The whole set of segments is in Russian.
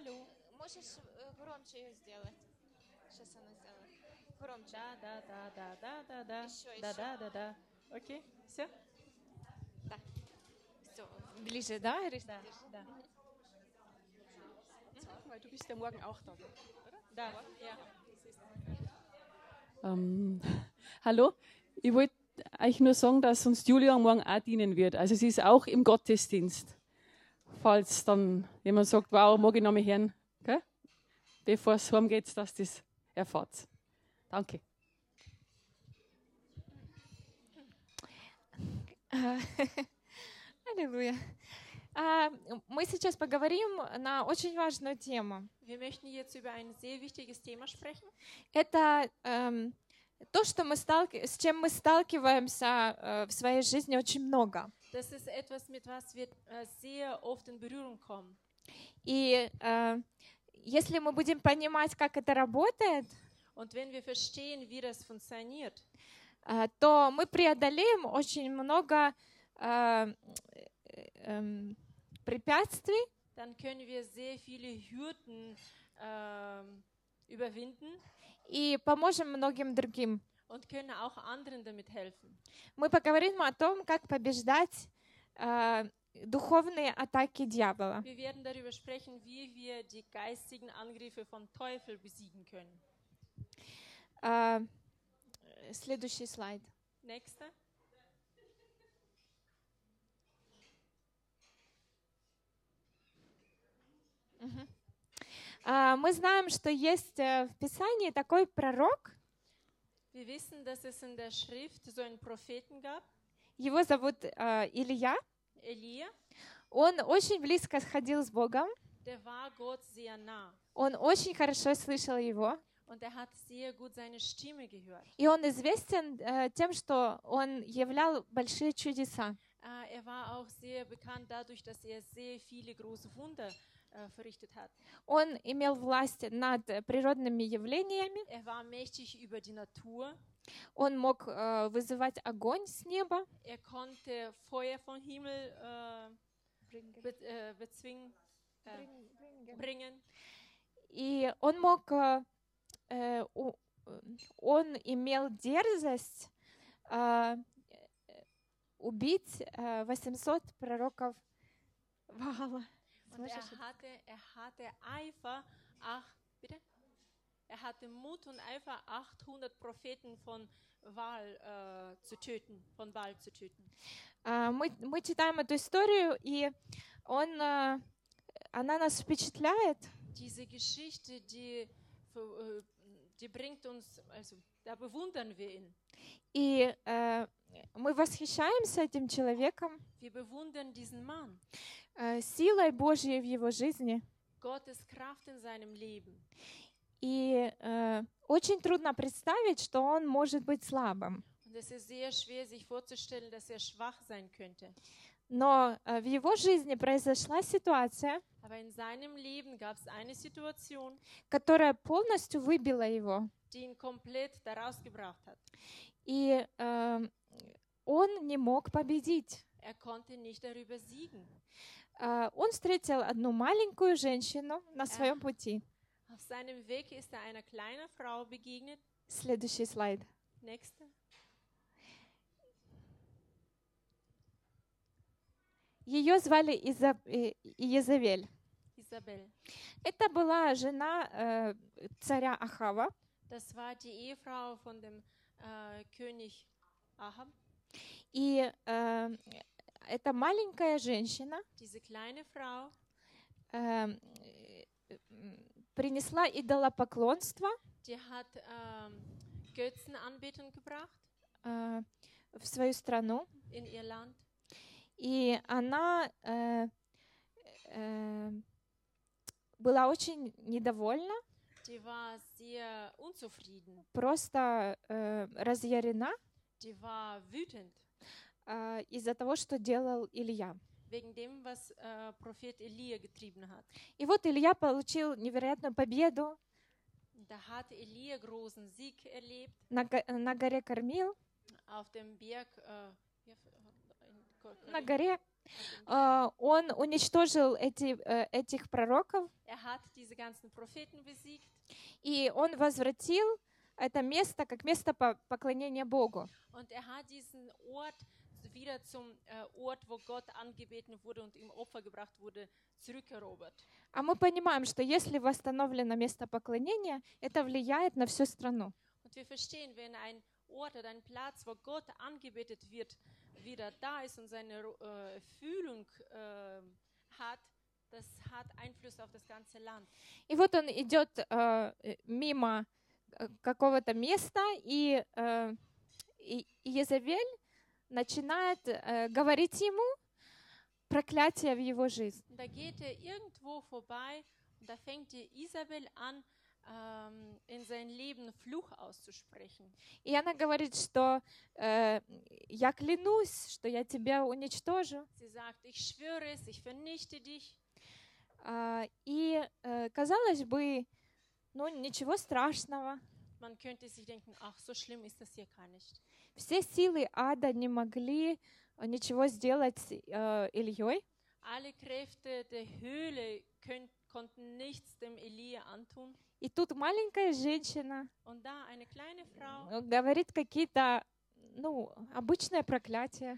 Hallo. Можешь э, громче ее сделать? Сейчас она сделает. Громче. Да, да, да, да, да, да, да. Еще, Да, еще. да, да, да. Окей, все? Да. Все, ближе, да? Ириш? Да, да. Weil du bist ja morgen auch da. Да, ja. Ähm, hallo, ich wollte euch nur sagen, dass uns Julia morgen auch dienen wird. Also sie ist auch im Gottesdienst. Falls dann jemand sagt, wow, mag ich noch mal hören, gell? bevor es heimgeht, dass das erfahrt. Danke. Аллилуйя. А, Мы сейчас поговорим на очень важную тему. Wir möchten jetzt über ein sehr wichtiges Thema sprechen. Это эм, то, что мы сталки- с чем мы сталкиваемся э, в своей жизни очень много. Das ist etwas, mit was wir äh, sehr oft in Berührung kommen. И э, если мы будем понимать, как это работает, Und wenn wir verstehen, wie das funktioniert, э, то мы преодолеем очень много э, э, эм, препятствий, dann können wir sehr viele Hürden ähm, überwinden и поможем многим другим. Мы поговорим о том, как побеждать э, духовные атаки дьявола. Sprechen. Э, следующий слайд. Nächster. А, Мы знаем, что есть э, в Писании такой пророк, Wir wissen, dass es in der Schrift so einen Propheten gab, его зовут э, Илья. Elia, Он очень близко сходил с Богом, der war Gott sehr nah он очень хорошо слышал его, und er hat sehr gut seine Stimme gehört. и он известен э, тем, что он являл большие чудеса. Äh, er war auch sehr bekannt dadurch, dass er sehr viele große Wunder äh, verrichtet hat. Он имел власть над э, природными явлениями, Er war mächtig über die Natur. он мог э, вызывать огонь с неба, Er konnte Feuer vom Himmel äh, be äh, bezwingen, äh, bringen. и он мог, э, э, э, он имел дерзость э, э, убить э, 800 пророков Ваала. Und er hatte, er hatte Eifer, ach, bitte? Er hatte Mut und Eifer, 800 Propheten von Wahl äh, zu töten, von Wahl zu töten. А, Мы, мы читаем эту историю, и он, э, она нас впечатляет, Diese Geschichte, die, ver- äh, die bringt uns, also da bewundern wir ihn. И э, мы восхищаемся этим человеком, Wir bewundern diesen Mann. э, силой Божьей в его жизни. Gottes Kraft in seinem Leben. И э, очень трудно представить, что он может быть слабым. Und es ist sehr schwer, sich vorzustellen, dass er schwach sein könnte. Но э, в его жизни произошла ситуация, Aber in seinem Leben gab es eine Situation, которая полностью выбила его. die ihn komplett daraus gebracht hat. И э, он не мог победить. Er konnte nicht darüber siegen. Э, он встретил одну маленькую женщину на своем пути. Auf seinem Weg ist er einer kleinen Frau begegnet. Следующий слайд. Nächste. Ее звали Иза- э, Иезавель. Isabel. Это была жена э, царя Ахава. Das war die Ehefrau von dem König Ahab. И э, эта маленькая женщина Frau э, э, принесла идолопоклонство die hat Götzenanbetung gebracht э, в свою страну. in ihr Land. И она э, э, была очень недовольна, Die war sehr unzufrieden. просто э, разъярена Die war wütend э, из-за того, что делал Илья. wegen dem, was äh, Prophet Elia getrieben hat. И вот Илья получил невероятную победу Da hat Elia großen Sieg erlebt на, на горе Кормил, auf dem Berg. Äh, на горе, э, он уничтожил эти, э, этих пророков, Er и он возвратил это место как место по- поклонения Богу. er wieder zum äh, Ort, wo Gott angebeten wurde und ihm Opfer gebracht wurde, zurückerobert. А мы понимаем, что если восстановлено место поклонения, это влияет на всю страну. Und wir verstehen, wenn ein Ort oder ein Platz, wo Gott angebetet wird, wieder da ist und seine äh, Fühlung äh, hat, das hat Einfluss auf das ganze Land. И вот он идет э, э, мимо э, какого-то места, и, э, и Езавель начинает э, говорить ему проклятие в его жизнь. Da geht er irgendwo vorbei da fängt die Isabel an, ähm, in sein Leben Fluch auszusprechen. И она говорит, что э, я клянусь, что я тебя уничтожу. Sie sagt, ich schwöre es, ich vernichte dich. А, и э, казалось бы, ну ничего страшного. Man könnte sich denken, ach, so schlimm ist das hier gar nicht. Все силы ада не могли э, ничего сделать э, Ильей. Alle Kräfte der Höhle könnt, konnten nichts dem Elia antun. И тут маленькая женщина э, говорит какие-то, ну, обычное проклятие.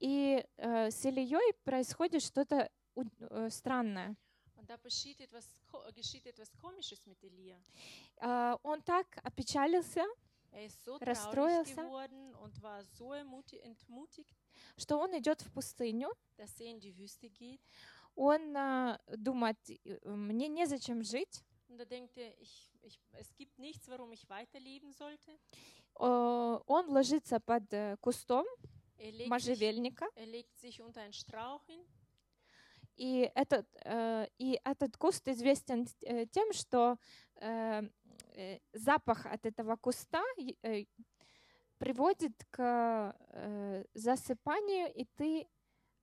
И э, с Ильей происходит что-то э, странное. Und da geschieht etwas, ko- geschieht etwas Komisches mit Elia. Э, он так опечалился, Er ist so Расстроился. geworden und war so entmutigt, что он идет в пустыню. dass er in die Wüste geht. Он э, думает, «Э, мне незачем жить. Und denkt er, ich, ich, es gibt nichts, warum ich weiterleben sollte. Э, он ложится под э, кустом Er legt, sich, можжевельника. er legt sich unter einen Strauch hin. И этот, э, и этот куст известен тем, что э, запах от этого куста э, приводит к э, засыпанию, и ты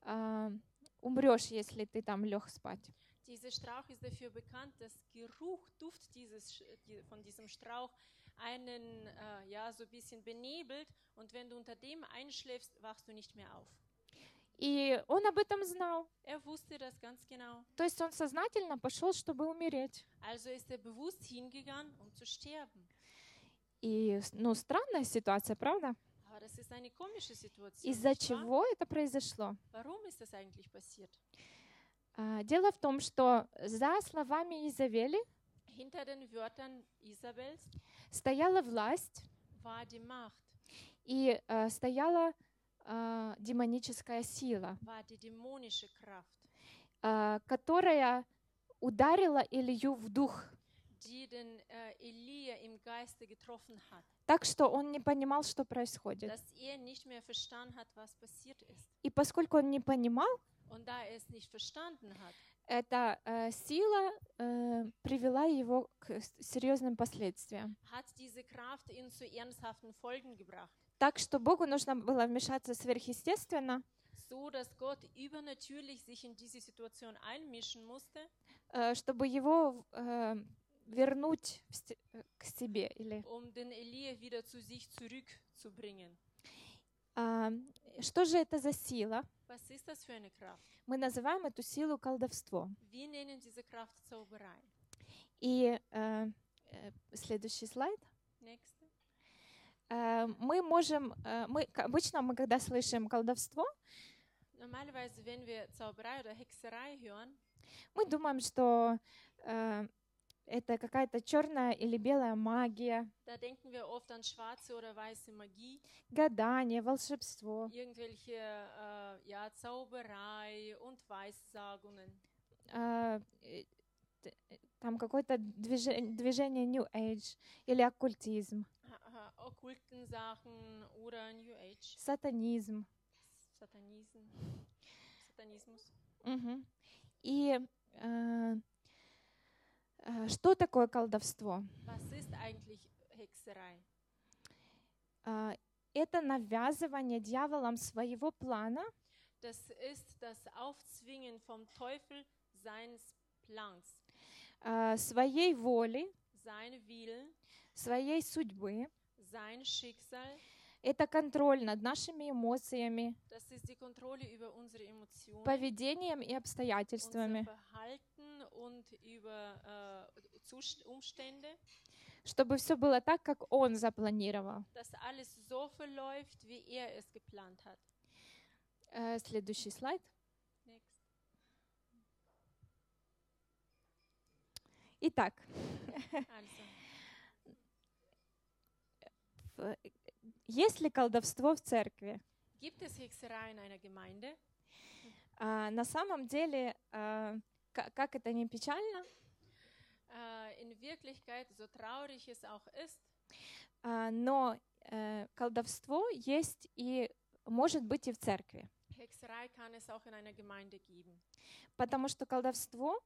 э, умрешь, если ты там лег спать. Dieser Strauch ist dafür bekannt, dass Geruch, Duft dieses, von diesem Strauch einen äh, ja, so ein bisschen benebelt und wenn du unter dem einschläfst, wachst du nicht mehr auf. И он об этом знал. Er wusste das ganz genau. То есть он сознательно пошел, чтобы умереть. Also ist er bewusst hingegangen, um zu sterben. И, ну, странная ситуация, правда? Из-за чего это произошло? А, Дело в том, что за словами Изавели стояла власть и э, стояла э, демоническая сила, э, которая ударила Илью в дух, die den äh, Elia im Geiste getroffen hat, так что он не понимал, что происходит. dass er nicht mehr verstanden hat, was passiert ist. И поскольку он не понимал, Und da er es nicht verstanden hat, эта э, сила э, привела его к серьезным последствиям. hat diese Kraft ihn zu ernsthaften Folgen gebracht. Так что Богу нужно было вмешаться сверхъестественно, So dass Gott übernatürlich sich in diese Situation einmischen musste, э, чтобы его э, вернуть э, к себе. Или, um den Elia wieder zu sich zurückzubringen. а, что же это за сила? Was ist das für eine Kraft? Мы называем эту силу колдовство. Wir nennen diese Kraft Zauberei. И э, э, следующий слайд. Nächste. Э, мы можем, э, мы обычно мы когда слышим колдовство, Normalerweise, wenn wir Zauberei oder Hexerei hören, мы думаем, что э, это какая-то черная или белая магия, da denken wir oft an schwarze oder weiße Magie, гадание, волшебство. irgendwelche äh, ja, Zauberei und Weissagungen. э, э, э, там какое-то движе- движение New Age или оккультизм, okkulten Sachen oder New Age, сатанизм. Satanism, Satanismus. Мгм. И э, э, что такое колдовство? А, Это навязывание дьяволом своего плана Das ist das Aufzwingen vom Teufel seines Plans, а, своей воли, sein Willen, своей судьбы sein Schicksal Это контроль над нашими эмоциями, поведением и обстоятельствами, und über äh, Umstände, чтобы все было так, как Он запланировал. dass alles so verläuft, wie er es geplant hat. Э, Следующий слайд. Next. Итак, Also, есть ли колдовство в церкви? gibt es Hexerei in einer Gemeinde? А, на самом деле, а, ка- как это не печально, Äh, in Wirklichkeit, so traurig es auch ist, а, но э, колдовство есть и может быть и в церкви. Hexerei kann es auch in einer Gemeinde geben. Потому что колдовство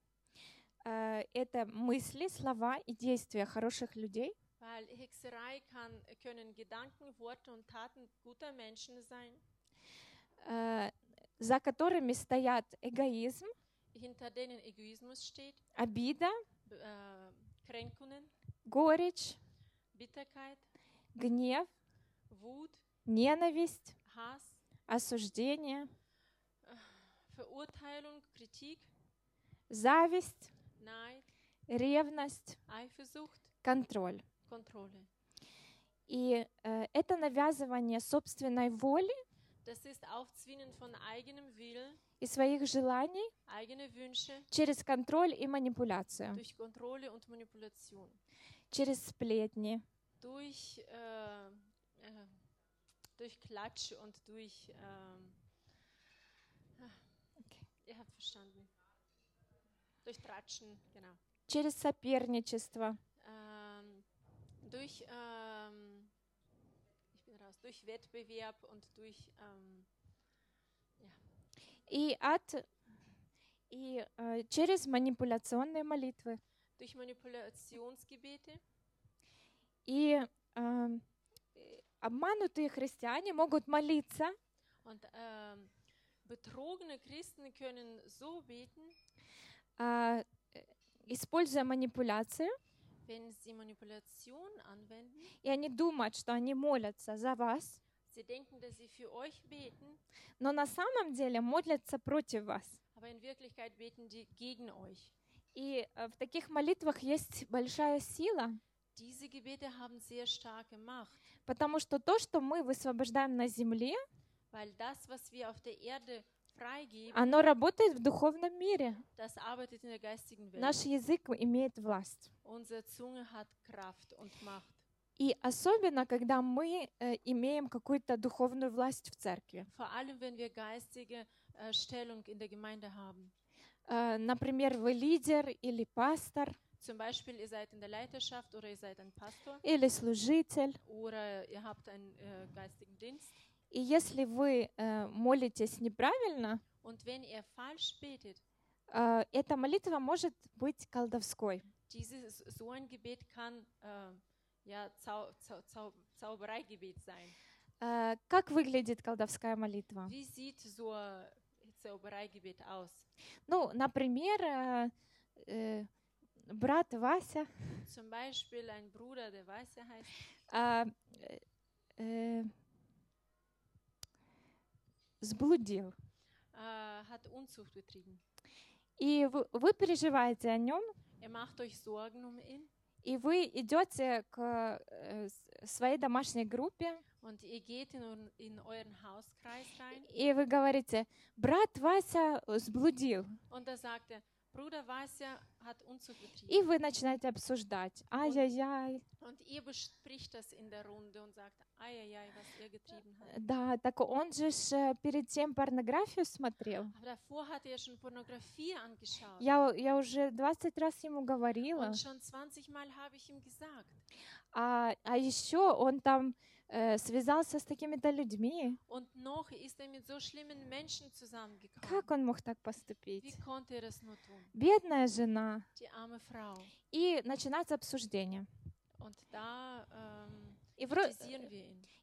э, это мысли, слова и действия хороших людей, Weil Hexerei kann, können Gedanken, Worte und Taten guter Menschen sein, э, за которыми стоят эгоизм, hinter denen Egoismus steht, обида, äh, Kränkungen, горечь, Bitterkeit, гнев, Wut, ненависть, Hass, осуждение, Verurteilung, Kritik, зависть, Neid, ревность, Eifersucht, контроль. Kontrolle. И э, это навязывание собственной воли Das ist Aufzwingen von eigenem Willen, и своих желаний Wünsche через контроль и манипуляцию, через сплетни, durch, äh, äh, durch Klatsch und durch, ähm, ah, Okay. ihr habt verstanden, durch Tratschen, genau, через соперничество, ähm, durch, ähm, ich bin raus, durch Wettbewerb und durch, ähm, и от и э, через манипуляционные молитвы. durch Manipulationsgebete. И э, обманутые христиане могут молиться, Und ähm, betrogene Christen können so beten, э, используя манипуляцию, wenn sie Manipulation anwenden. и они думают, что они молятся за вас, Sie denken, dass sie für euch beten, но на самом деле молятся против вас. aber in Wirklichkeit beten die gegen euch. И э, в таких молитвах есть большая сила, Diese Gebete haben sehr starke Macht, потому что то, что мы высвобождаем на земле, weil das, was wir auf der Erde freigeben, оно работает в духовном мире. das arbeitet in der geistigen Welt. Наш язык имеет власть. Unsere Zunge hat Kraft und Macht. И особенно, когда мы э, имеем какую-то духовную власть в церкви. Vor allem, wenn wir geistige äh, Stellung in der Gemeinde haben. Э, например, вы лидер или пастор Zum Beispiel, ihr seid in der Leiterschaft oder ihr seid ein Pastor или служитель. oder ihr habt einen äh, geistigen Dienst. И если вы э, молитесь неправильно, Und wenn ihr falsch betet, э, эта молитва может быть колдовской. dieses, so ein Gebet kann äh, sein. Э, как выглядит колдовская молитва? Wie sieht so ein Zaubereigebet aus? Ну, например, э, э, брат Вася Zum Beispiel ein Bruder, der Weiße heißt, а, э, э, сблудил. äh, hat Unzucht betrieben. И вы, вы переживаете о нем, Ihr macht euch Sorgen um ihn и вы идете к э, своей домашней группе, und ihr geht in, in euren Hauskreis rein и вы говорите, брат Вася сблудил. und da sagt er, Bruder Unzucht И вы начинаете обсуждать. Ай-яй-яй. Er. Да, так он же э, перед тем порнографию смотрел. Er. Я, я уже 20 раз ему говорила. Und schon 20 Mal habe ich ihm gesagt. А, а еще он там э, связался с такими-то людьми. Und noch ist er mit so schlimmen Menschen zusammengekommen. Как он мог так Wie поступить? konnte er das nur tun? Бедная жена. Die arme Frau. И начинается обсуждение. Und da ähm, И, вро-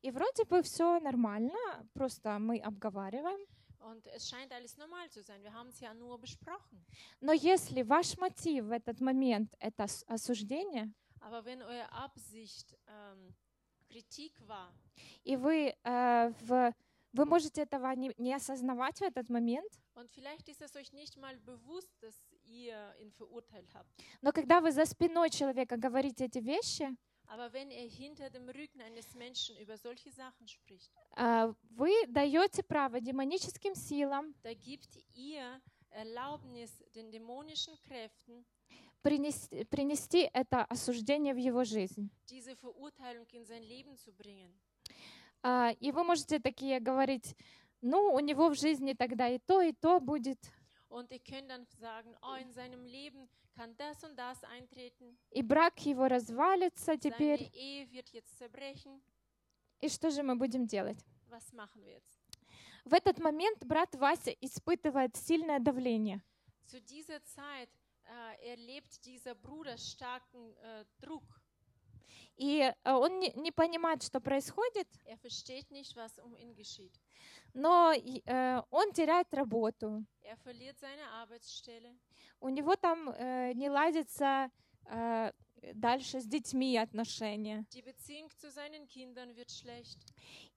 и вроде бы все нормально, просто мы обговариваем. Und es scheint alles normal zu sein. Wir haben es ja nur besprochen. Но если ваш мотив в этот момент это осуждение, Aber wenn eure Absicht ähm. И вы, э, в, вы можете этого не, не осознавать в этот момент, но когда вы за спиной человека говорите эти вещи, Aber wenn er hinter dem Rücken eines Menschen über solche Sachen spricht, э, вы даете право демоническим силам da gibt ihr Erlaubnis den dämonischen Kräften, принести, принести это осуждение в его жизнь. А, И вы можете такие говорить, ну, у него в жизни тогда и то, и то будет. Und ihr könnt dann sagen, oh, in seinem Leben kann das und das eintreten, И брак его развалится seine теперь. Ehe wird jetzt zerbrechen. И что же мы будем делать? Was machen wir jetzt? В этот момент брат Вася испытывает сильное давление. Zu dieser Zeit erlebt dieser Bruder starken äh, Druck. И э, он не, понимает, что происходит, Er versteht nicht, was um ihn geschieht. но э, он теряет работу. Er verliert seine Arbeitsstelle. У него там э, не ладится э, дальше с детьми отношения. Die Beziehung zu seinen Kindern wird schlecht.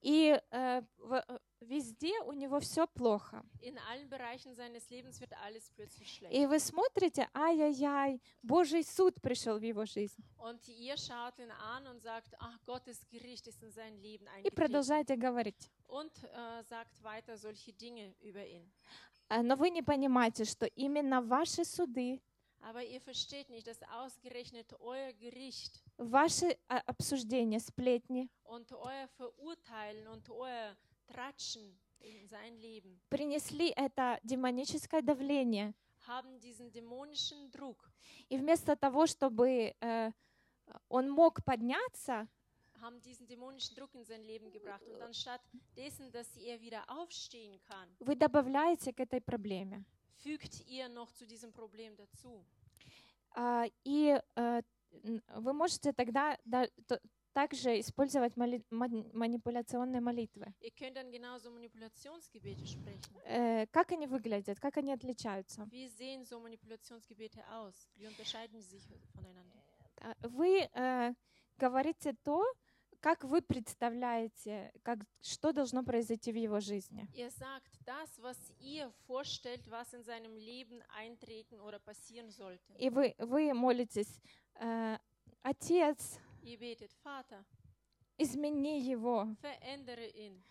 И э, в- э, везде у него все плохо. In allen Bereichen seines Lebens wird alles plötzlich schlecht. И вы смотрите, ай-яй-яй, Божий суд пришел в его жизнь. Und ihr schaut ihn an und sagt, ach, Gottes Gericht ist in sein Leben И продолжаете говорить. Und äh, sagt weiter solche Dinge über ihn. А, Но вы не понимаете, что именно ваши суды, Aber ihr versteht nicht, dass ausgerechnet euer Gericht ваши а, обсуждения, сплетни und euer Verurteilen und euer Tratschen in sein Leben принесли это демоническое давление. haben diesen dämonischen Druck, И вместо того, чтобы э, он мог подняться, haben diesen dämonischen Druck in sein Leben gebracht. Und anstatt dessen, dass er wieder aufstehen kann, вы добавляете к этой проблеме. fügt ihr noch zu diesem Problem dazu. А, И э, вы можете тогда также использовать моли- мани- манипуляционные молитвы. Э, Как они выглядят, как они отличаются? А, Вы э, говорите то, как вы представляете, как, что должно произойти в его жизни. Ihr sagt das, was ihr vorstellt, was in seinem Leben eintreten oder passieren sollte. И вы, вы молитесь, э, Отец, Ihr betet, Vater, измени его, verändere ihn.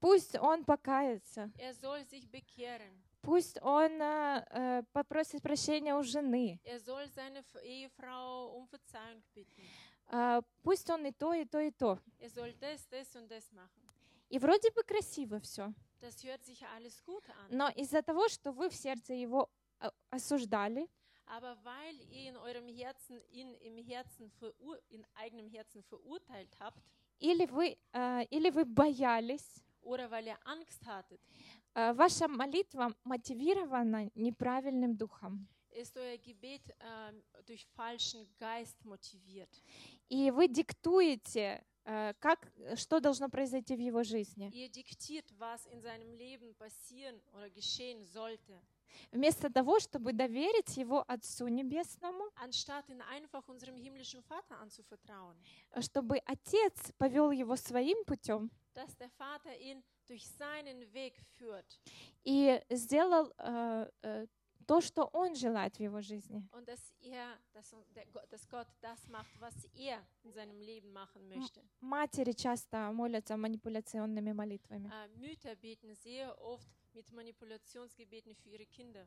пусть он покается, Er soll sich bekehren. пусть он э, э, попросит прощения у жены, Er soll seine Ehefrau um Verzeihung bitten. Э, пусть он и то, и то, и то. Er soll das, das und das machen. И вроде бы красиво все, Das hört sich alles gut an. но из-за того, что вы в сердце его э, осуждали, Aber weil ihr in eurem Herzen, ihn im Herzen verur in eigenem Herzen verurteilt habt, или вы, э, или вы боялись, oder weil ihr Angst hattet, э, ваша молитва мотивирована неправильным духом. Ist euer Gebet ähm, durch falschen Geist motiviert. И вы диктуете, э, как, что должно произойти в его жизни. Ihr diktiert, was in seinem Leben passieren oder geschehen sollte, Вместо того, чтобы доверить его Отцу Небесному, anstatt ihn einfach unserem himmlischen Vater anzuvertrauen, чтобы Отец повел его своим путем dass der Vater ihn durch seinen Weg führt и сделал э, э, то, что он желает в его жизни. und dass er, dass, der Gott- dass Gott das macht, was er in seinem Leben machen möchte. Матери часто молятся манипуляционными молитвами. Äh, Mütter beten sehr oft mit Manipulationsgebeten für ihre Kinder.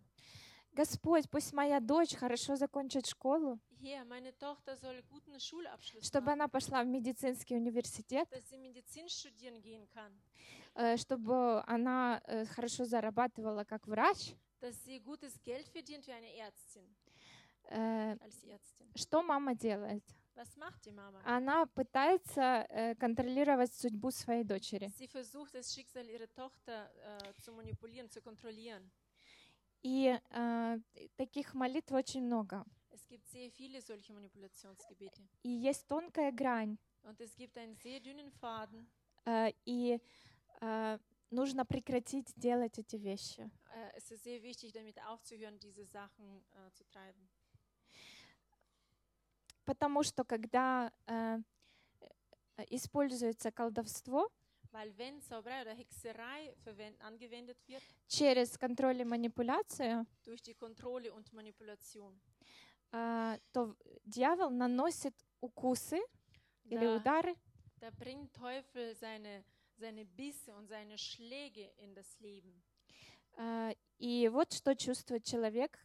Господь, пусть моя дочь хорошо закончит школу, чтобы она пошла в медицинский университет, э, чтобы она э, хорошо зарабатывала как врач. Dass sie gutes Geld verdient wie eine Ärztin, Э, als Ärztin. Что мама делает? Was macht die Mama? Она пытается э, контролировать судьбу своей дочери. Sie versucht, das Schicksal ihrer Tochter äh, zu manipulieren, zu kontrollieren. И э, таких молитв очень много. Es gibt sehr viele solche Manipulationsgebete. И есть тонкая грань. Und es gibt einen sehr dünnen Faden. э, и э, нужно прекратить делать эти вещи. Äh, es ist sehr wichtig, damit aufzuhören, diese Sachen äh, zu treiben. Потому что когда э, э, используется колдовство Weil wenn Zauberei oder Hexerei angewendet wird, через контроль и манипуляцию, durch die Kontrolle und Manipulation, а, то дьявол наносит укусы или da, удары da bringt Teufel seine, seine Bisse und seine Schläge in das Leben. А, И вот что чувствует человек.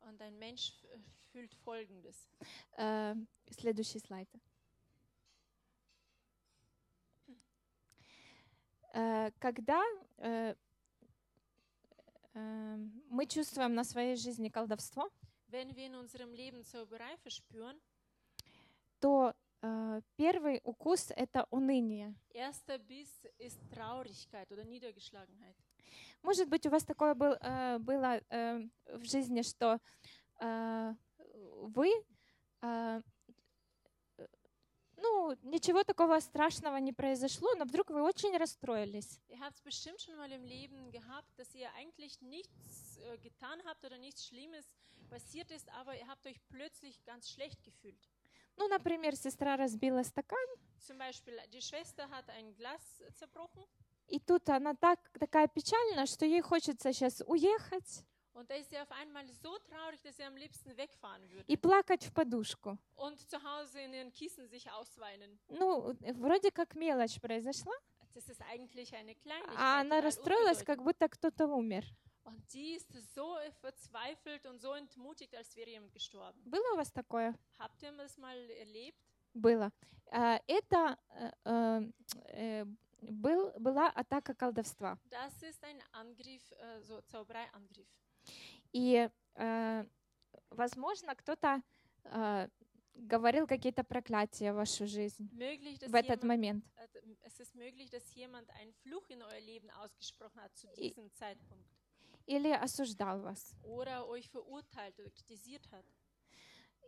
Und ein Mensch fühlt Folgendes. Э, Следующий слайд. Э, Когда э, э, мы чувствуем на своей жизни колдовство, Wenn wir in unserem Leben Zauberei verspüren, то э, первый укус — это уныние. erster Biss ist Traurigkeit oder Niedergeschlagenheit. Может быть, у вас такое был, э, было э, в жизни, что э, вы, э, ну, ничего такого страшного не произошло, но вдруг вы очень расстроились. Ihr habt es bestimmt schon mal im Leben gehabt, dass ihr eigentlich nichts äh, getan habt oder nichts Schlimmes passiert ist, aber ihr habt euch plötzlich ganz schlecht gefühlt. Ну, например, сестра разбила стакан, Zum Beispiel, die Schwester hat ein Glas äh, zerbrochen и тут она так, такая печальная, что ей хочется сейчас уехать und da ist sie auf einmal so traurig, dass sie am liebsten wegfahren würde и плакать в подушку. und zu Hause in ihren Kissen sich ausweinen. Ну, э, вроде как мелочь произошла, Das ist eigentlich eine Kleinigkeit. а она расстроилась, как будто кто-то умер. Und die ist so verzweifelt und so entmutigt, als wäre jemand gestorben. Было у вас такое? Habt ihr das mal erlebt? Было. А, Это э, э, э, был, была атака колдовства. Das ist ein Angriff, äh, so Zauberei-Angriff. И, э, возможно, кто-то э, говорил какие-то проклятия в вашу жизнь Möglich, в этот jemand, момент. äh, es ist möglich, dass jemand einen Fluch in euer Leben ausgesprochen hat zu diesem Zeitpunkt. Или осуждал вас, Oder euch verurteilt oder kritisiert hat.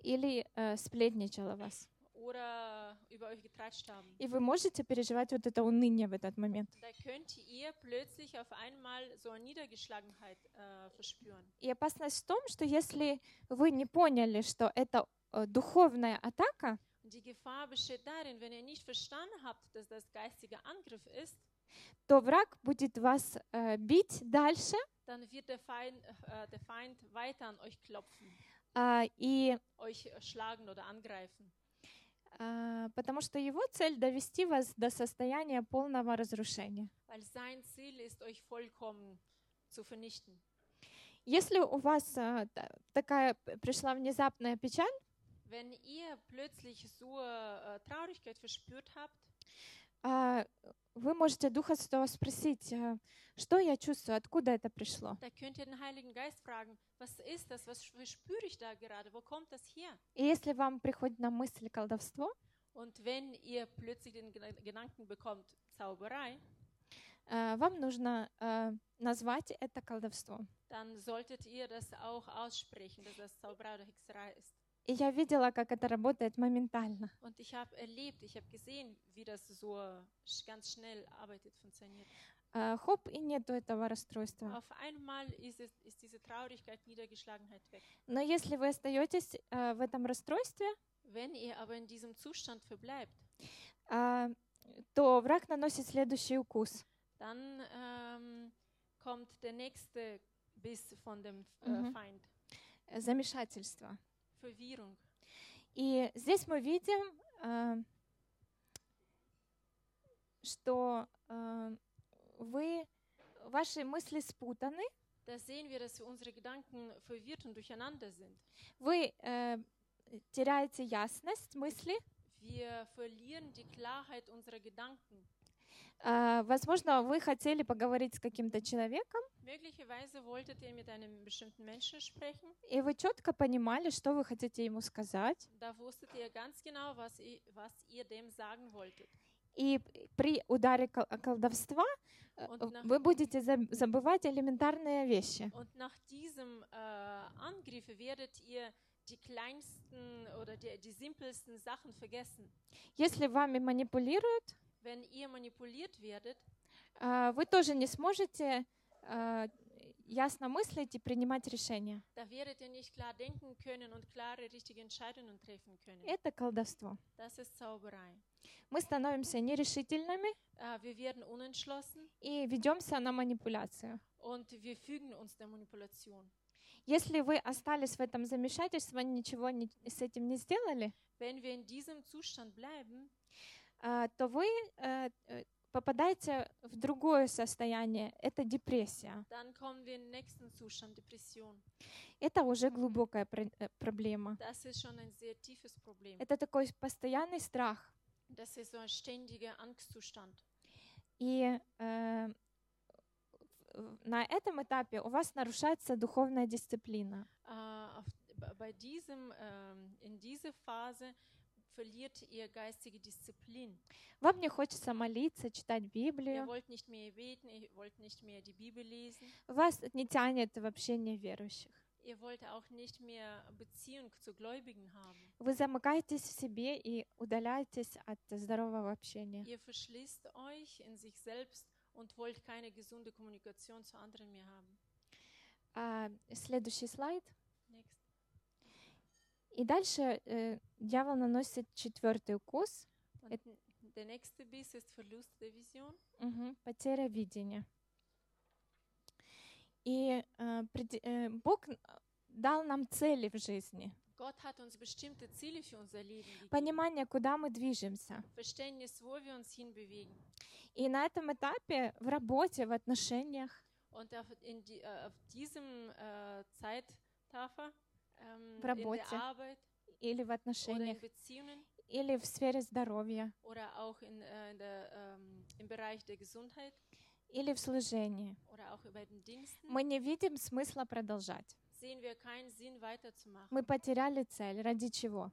или э, сплетничал о вас. Oder über euch getratscht haben. И вы можете переживать вот это уныние в этот момент. Da könnt ihr plötzlich auf einmal so eine Niedergeschlagenheit äh, verspüren. И опасность в том, что если вы не поняли, что это э, духовная атака, die Gefahr besteht darin, wenn ihr nicht verstanden habt, dass das geistiger Angriff ist, то враг будет вас э, бить дальше, dann wird der Feind, äh, der Feind weiter an euch klopfen, а, и euch äh, schlagen oder angreifen. а, потому что его цель довести вас до состояния полного разрушения. Weil sein Ziel ist, euch vollkommen zu vernichten. Если у вас а, та- такая пришла внезапная печаль, Wenn ihr plötzlich so äh, Traurigkeit verspürt habt, а, вы можете Духа Святого спросить, а, что я чувствую, откуда это пришло. И если вам приходит на мысль колдовство, Und wenn ihr plötzlich den Gena- Gedanken bekommt, Zauberei, а, вам нужно а, назвать это колдовством. dann solltet ihr das auch aussprechen, dass das Zauberei oder Hexerei ist. И я видела, как это работает моментально. Und ich habe erlebt, ich habe gesehen, wie das so ganz schnell arbeitet, funktioniert. А, Хоп, и нету этого расстройства. Auf einmal ist, es, ist diese Traurigkeit, Niedergeschlagenheit weg. Но если вы остаетесь а, в этом расстройстве, Wenn ihr aber in diesem Zustand verbleibt, а, то враг наносит следующий укус. dann ähm, kommt der nächste Biss von dem äh, Mhm. Feind. э, Замешательство. Verwirrung. И здесь мы видим, а, что а, вы, ваши мысли спутаны, Da sehen wir, dass unsere Gedanken verwirrt und durcheinander sind. вы э, теряете ясность мысли. Wir verlieren die Klarheit unserer Gedanken. А, возможно, вы хотели поговорить с каким-то человеком, Möglicherweise wolltet ihr mit einem bestimmten Menschen sprechen. и вы четко понимали, что вы хотите ему сказать. Da wusstet ihr ganz genau, was ihr, was ihr dem sagen wolltet. И при ударе кол- колдовства э, nach- вы будете заб- забывать элементарные вещи. Und nach diesem äh, Angriff werdet ihr die kleinsten oder die, die simpelsten Sachen vergessen. Если вами манипулируют, Wenn ihr manipuliert werdet, а, вы тоже не сможете а, ясно мыслить и принимать решения. Da werdet ihr nicht klar denken können und klare, richtige Entscheidungen treffen können. Это колдовство. Das ist Zauberei. Мы становимся нерешительными Äh, wir werden unentschlossen и ведемся на манипуляцию. und wir fügen uns der Manipulation. Если вы остались в этом замешательстве, ничего не- с этим не сделали, Wenn wir in diesem Zustand bleiben, а, то вы э, э, попадаете в другое состояние. Это депрессия. dann kommen wir in den nächsten Zustand, Depression. Это уже глубокая э, проблема. Das ist schon ein sehr tiefes Problem. Это такой постоянный страх. Das ist so ein ständiger Angstzustand. И э, на этом этапе у вас нарушается духовная дисциплина. Äh, auf, bei diesem, ähm, in dieser Phase verliert ihr geistige Disziplin. Вам не хочется молиться, читать Ihr Библию. wollt nicht mehr beten, ihr wollt nicht mehr die Bibel lesen. Вас не тянет в общение верующих. Ihr wollt auch nicht mehr Beziehung zu Gläubigen haben. Вы замыкаетесь в себе и удаляетесь от здорового общения. Ihr verschließt euch in sich selbst und wollt keine gesunde Kommunikation zu anderen mehr haben. А, следующий слайд. Next. И дальше э, дьявол наносит четвертый укус. Und Et- n- der nächste Biss ist Verlust der Vision. Мгм, потеря видения. И э, преди- э, Бог дал нам цели в жизни, Gott hat uns bestimmte Ziele für unser Leben gegeben. понимание, куда мы движемся. Verständnis, wo wir uns hinbewegen. И на этом этапе в работе, в отношениях Und auf, in die, äh, auf diesem äh, Zeittafel, ähm, В работе. или в отношениях, или в сфере здоровья, äh, ähm, или в служении, мы не видим смысла продолжать. Мы потеряли цель. Ради чего?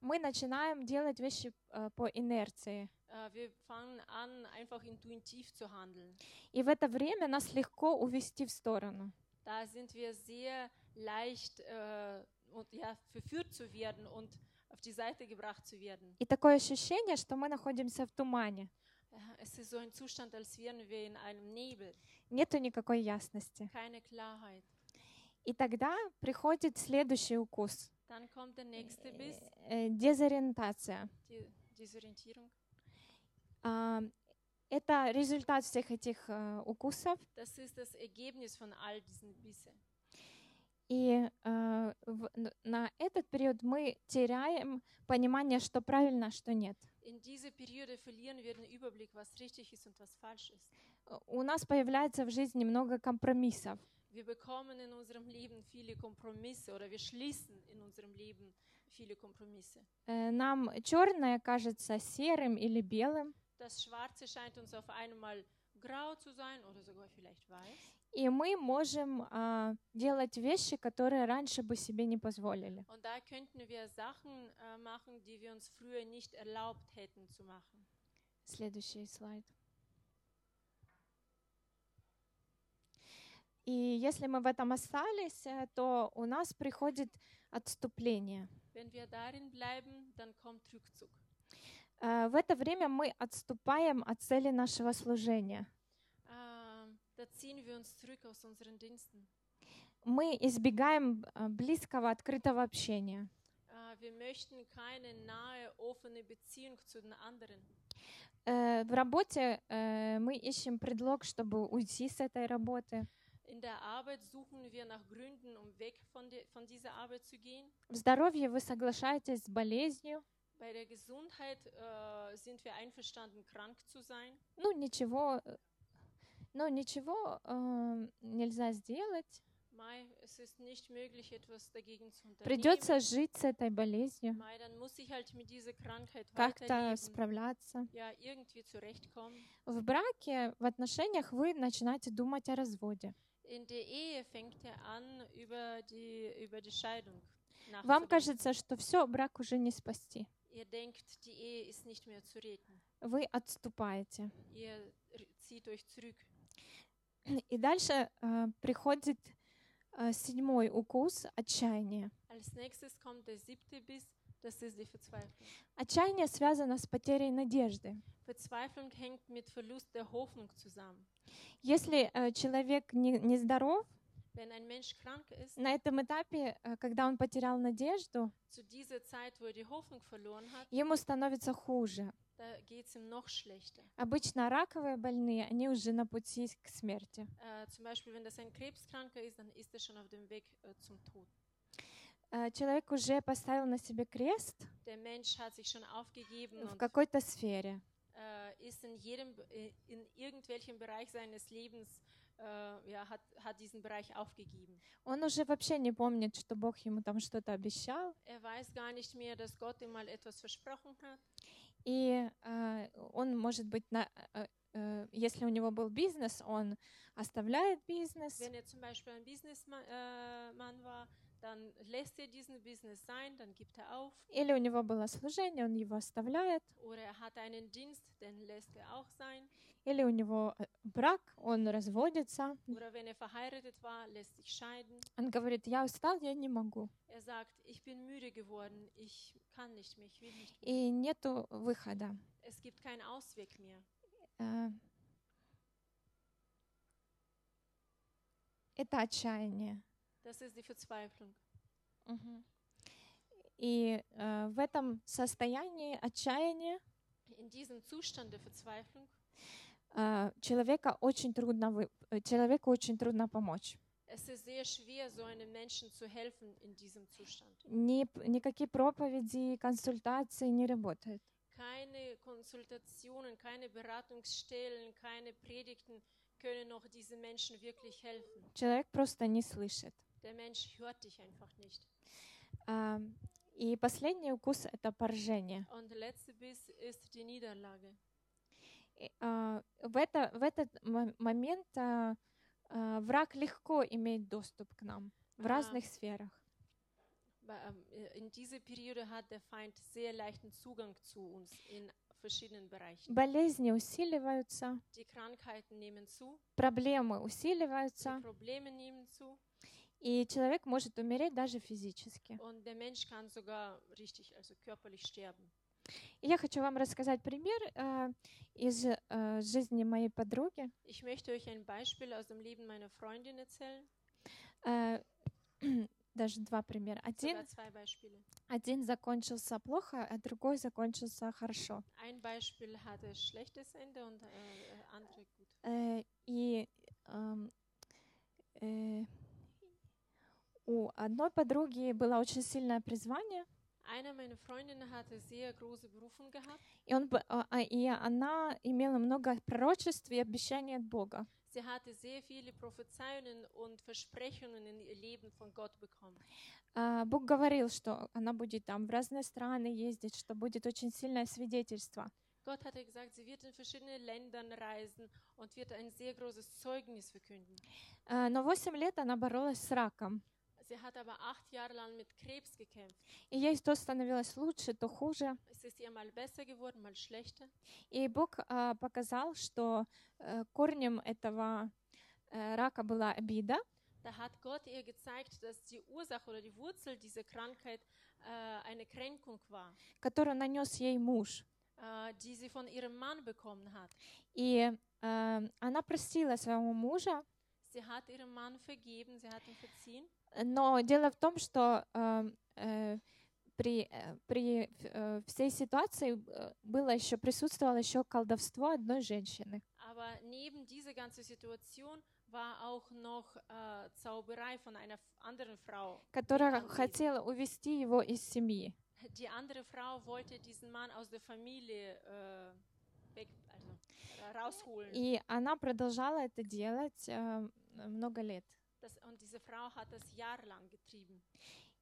Мы начинаем делать вещи э, по инерции. Äh. И в это время нас легко увести в сторону. Da sind wir sehr leicht äh, und, ja, verführt zu werden und auf die Seite gebracht zu werden. И такое ощущение, что мы находимся в тумане. Äh, Es ist so ein Zustand, als wären wir in einem Nebel, Нету никакой ясности. keine Klarheit. И тогда приходит следующий укус. Dann kommt der nächste Biss, Э, Дезориентация. die Desorientierung. А, Это результат всех этих э, укусов. Das ist das Ergebnis von all diesen Bissen. И э, в- на этот период мы теряем понимание, что правильно, а что нет. In Periode verlieren wir den Überblick, was richtig ist und was falsch ist. Э, У нас появляется в жизни много компромиссов. Wir bekommen in unserem Leben viele Kompromisse oder wir schließen in unserem Leben viele Kompromisse. Э, Нам черное кажется серым или белым, Das Schwarze scheint uns auf einmal grau zu sein oder sogar vielleicht weiß. и мы можем а, делать вещи, которые раньше бы себе не позволили. Und da könnten wir Sachen äh, machen, die wir uns früher nicht erlaubt hätten zu machen. Следующий слайд. И если мы в этом остались, э, то у нас приходит отступление. Wenn wir darin bleiben, dann kommt Rückzug. Э, В это время мы отступаем от цели нашего служения. Ähm, da ziehen wir uns zurück aus unseren Diensten. Мы избегаем э, близкого, открытого общения. Äh, wir möchten keine nahe, offene Beziehung zu den anderen. Э, В работе э, мы ищем предлог, чтобы уйти с этой работы. In der Arbeit suchen wir nach Gründen, um weg von, der, von dieser Arbeit zu gehen. В здоровье вы соглашаетесь с болезнью. Bei der Gesundheit äh, sind wir einverstanden, krank zu sein. Ну, ничего, э, ну, ничего э, нельзя сделать. Mai, es ist nicht möglich, etwas dagegen zu unternehmen. Придется жить с этой болезнью, Mai, dann muss ich halt mit dieser Krankheit как-то справляться. Ja, irgendwie zurechtkommen. В браке, в отношениях вы начинаете думать о разводе. In der Ehe fängt er an, über die, über die Scheidung Вам кажется, что все, брак уже не спасти. Ihr denkt, die Ehe ist nicht mehr zu retten. Вы отступаете. Ihr zieht euch zurück. И дальше э, приходит э, седьмой укус отчаяния. Als nächstes kommt der siebte Biss, das ist die Verzweiflung. Отчаяние связано с потерей надежды. Verzweiflung hängt mit Verlust der Hoffnung zusammen. Если э, человек не, не здоров, На этом этапе, э, когда он потерял надежду, er ему становится хуже. Обычно раковые больные, они уже на пути к смерти. Äh, er äh. Э, Человек уже поставил на себе крест в какой-то сфере. äh, ist in jedem, äh, in irgendwelchem Bereich seines Lebens, äh, ja, hat, hat diesen Bereich aufgegeben. Он уже вообще не помнит, что Бог ему там что-то обещал. Er weiß gar nicht mehr, dass Gott ihm mal etwas versprochen hat. И э, он, может быть, на, э, э, если у него был бизнес, он оставляет бизнес. Wenn er zum Beispiel ein Businessman äh, war, dann lässt er diesen Business sein, dann gibt er auf. Или у него было служение, он его оставляет. Oder er hat einen Dienst, den lässt er auch sein. Или у него э, брак, он разводится. Oder wenn er verheiratet war, lässt sich scheiden. Он говорит, я устал, я не могу. Er sagt, ich bin müde geworden, ich kann nicht mehr, ich will nicht mehr. И нету выхода. Es gibt keinen Ausweg mehr. Э, Это отчаяние. Das ist die Verzweiflung. Мгм. И э, в этом состоянии отчаяния In diesem Zustand der Verzweiflung э, человека очень трудно вы- э, человеку очень трудно помочь. es ist sehr schwer, so einem Menschen zu helfen in diesem Zustand. Ни, никакие проповеди, консультации не работают. Keine Konsultationen, keine Beratungsstellen, keine Predigten können noch diesen Menschen wirklich helfen. Человек просто не слышит. Der Mensch hört dich einfach nicht. А, И последний укус — это поражение. Und der letzte Biss ist die Niederlage. И, а, В, это, в этот мо- момент а, а, враг легко имеет доступ к нам в А. разных сферах. Ähm, äh, In dieser Periode hat der Feind sehr leichten Zugang zu uns in verschiedenen Bereichen. Болезни усиливаются, Die Krankheiten nehmen zu, проблемы die усиливаются, Probleme nehmen zu и человек может умереть даже физически. und der Mensch kann sogar richtig, also körperlich sterben. И я хочу вам рассказать пример а, из а, жизни моей подруги. Ich möchte euch ein Beispiel aus dem Leben meiner Freundin erzählen, А, Даже два примера. Один, один закончился плохо, а другой закончился хорошо. Ein Beispiel hatte schlechtes Ende und äh, andere gut. Э, И ам, э, у одной подруги было очень сильное призвание, Eine meiner Freundinnen hatte sehr große Berufung gehabt. и, он, а- а- и она имела много пророчеств и обещаний от Бога. Sie hatte sehr viele Prophezeiungen und Versprechungen in ihr Leben von Gott bekommen. А, Бог говорил, что она будет там в разные страны ездить, что будет очень сильное свидетельство. Gott hatte gesagt, sie wird in verschiedene Ländern reisen und wird ein sehr großes Zeugnis verkünden. А, Но 8 лет она боролась с раком. Sie hat aber acht Jahre lang mit Krebs gekämpft. И ей то становилось лучше, то хуже. Es ist ihr mal besser geworden, mal schlechter. И Бог а, показал, что э, корнем этого э, рака была обида, Da hat Gott ihr gezeigt, dass die Ursache oder die Wurzel dieser Krankheit äh, eine Kränkung war, которую нанес ей муж. äh, die sie von ihrem Mann bekommen hat. И э, она простила своего мужа, Sie hat ihrem Mann vergeben, sie hat ihn verziehen. Но дело в том, что э, э, при, э, при э, всей ситуации было еще присутствовало еще колдовство одной женщины. Aber neben dieser ganzen Situation war auch noch äh, Zauberei von einer anderen Frau. которая хотела увести его из семьи. Die andere Frau wollte diesen Mann aus der Familie äh, weg, also, äh, rausholen. И она продолжала это делать э, много лет. Das, und diese Frau hat das jahrelang getrieben.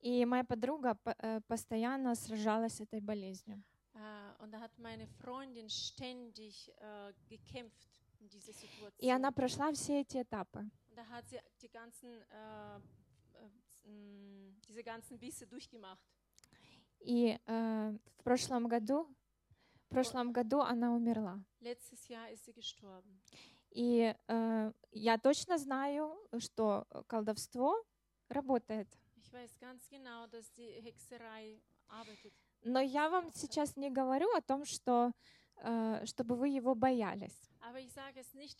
И моя подруга по- э, постоянно сражалась с этой болезнью. Äh, und da hat meine Freundin ständig äh, gekämpft in dieser Situation. И она прошла все эти этапы. Und da hat sie die ganzen, äh, äh, diese ganzen Bisse durchgemacht. И э, в прошлом году, в прошлом году она умерла. Letztes Jahr ist sie gestorben. И э, я точно знаю, что колдовство работает. Genau. Но я вам сейчас не говорю о том, что э, чтобы вы его боялись. Nicht.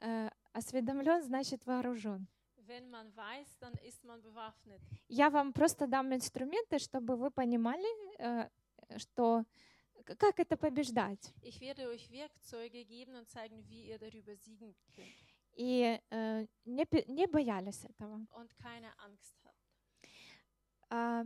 Э, осведомлен значит вооружен. Wenn man weiß, dann ist man bewaffnet. Я вам просто дам инструменты, чтобы вы понимали, э, что как это побеждать. Ich werde euch Werkzeuge geben und zeigen, wie ihr darüber siegen könnt И э, не, не боялись этого. und keine Angst habt. А,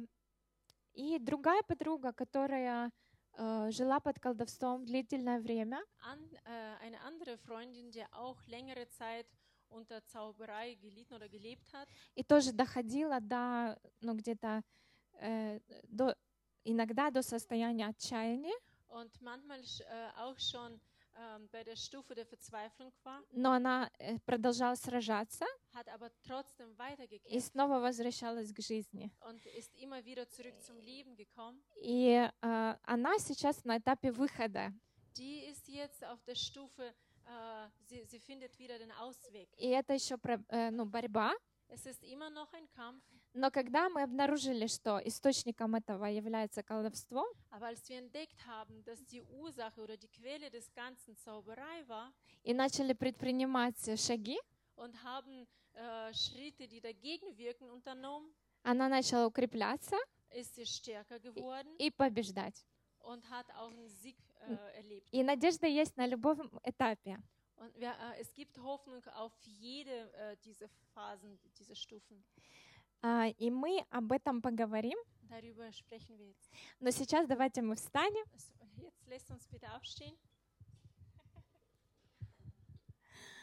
и другая подруга, которая э, жила под колдовством длительное время, An, äh, eine andere Freundin, die auch längere Zeit unter Zauberei gelitten oder gelebt hat и тоже доходила до, ну, где-то э, до, иногда до состояния отчаяния, und manchmal äh, auch schon ähm, bei der Stufe der Verzweiflung war, но она э, продолжала сражаться hat aber trotzdem и weitergekämpft снова возвращалась к жизни. und ist immer wieder zurück zum Leben gekommen. И э, она сейчас на этапе выхода. Die ist jetzt auf der Stufe, äh, sie, sie findet wieder den Ausweg. И это еще э, ну, борьба. Es ist immer noch ein Kampf, Но когда мы обнаружили, что источником этого является колдовство, aber als wir entdeckt haben, dass die Ursache oder die Quelle des Ganzen Zauberei war и начали предпринимать шаги, und haben äh, Schritte, die dagegen wirken, unternommen, она начала укрепляться ist sie stärker geworden и побеждать. und hat auch einen Sieg äh, erlebt. И надежда есть на любом этапе. Und wir, äh, es gibt Hoffnung auf jede äh, dieser Phasen, Stufen. А, и мы об этом поговорим. Darüber sprechen wir jetzt. Но сейчас давайте мы встанем. Jetzt lässt uns bitte aufstehen.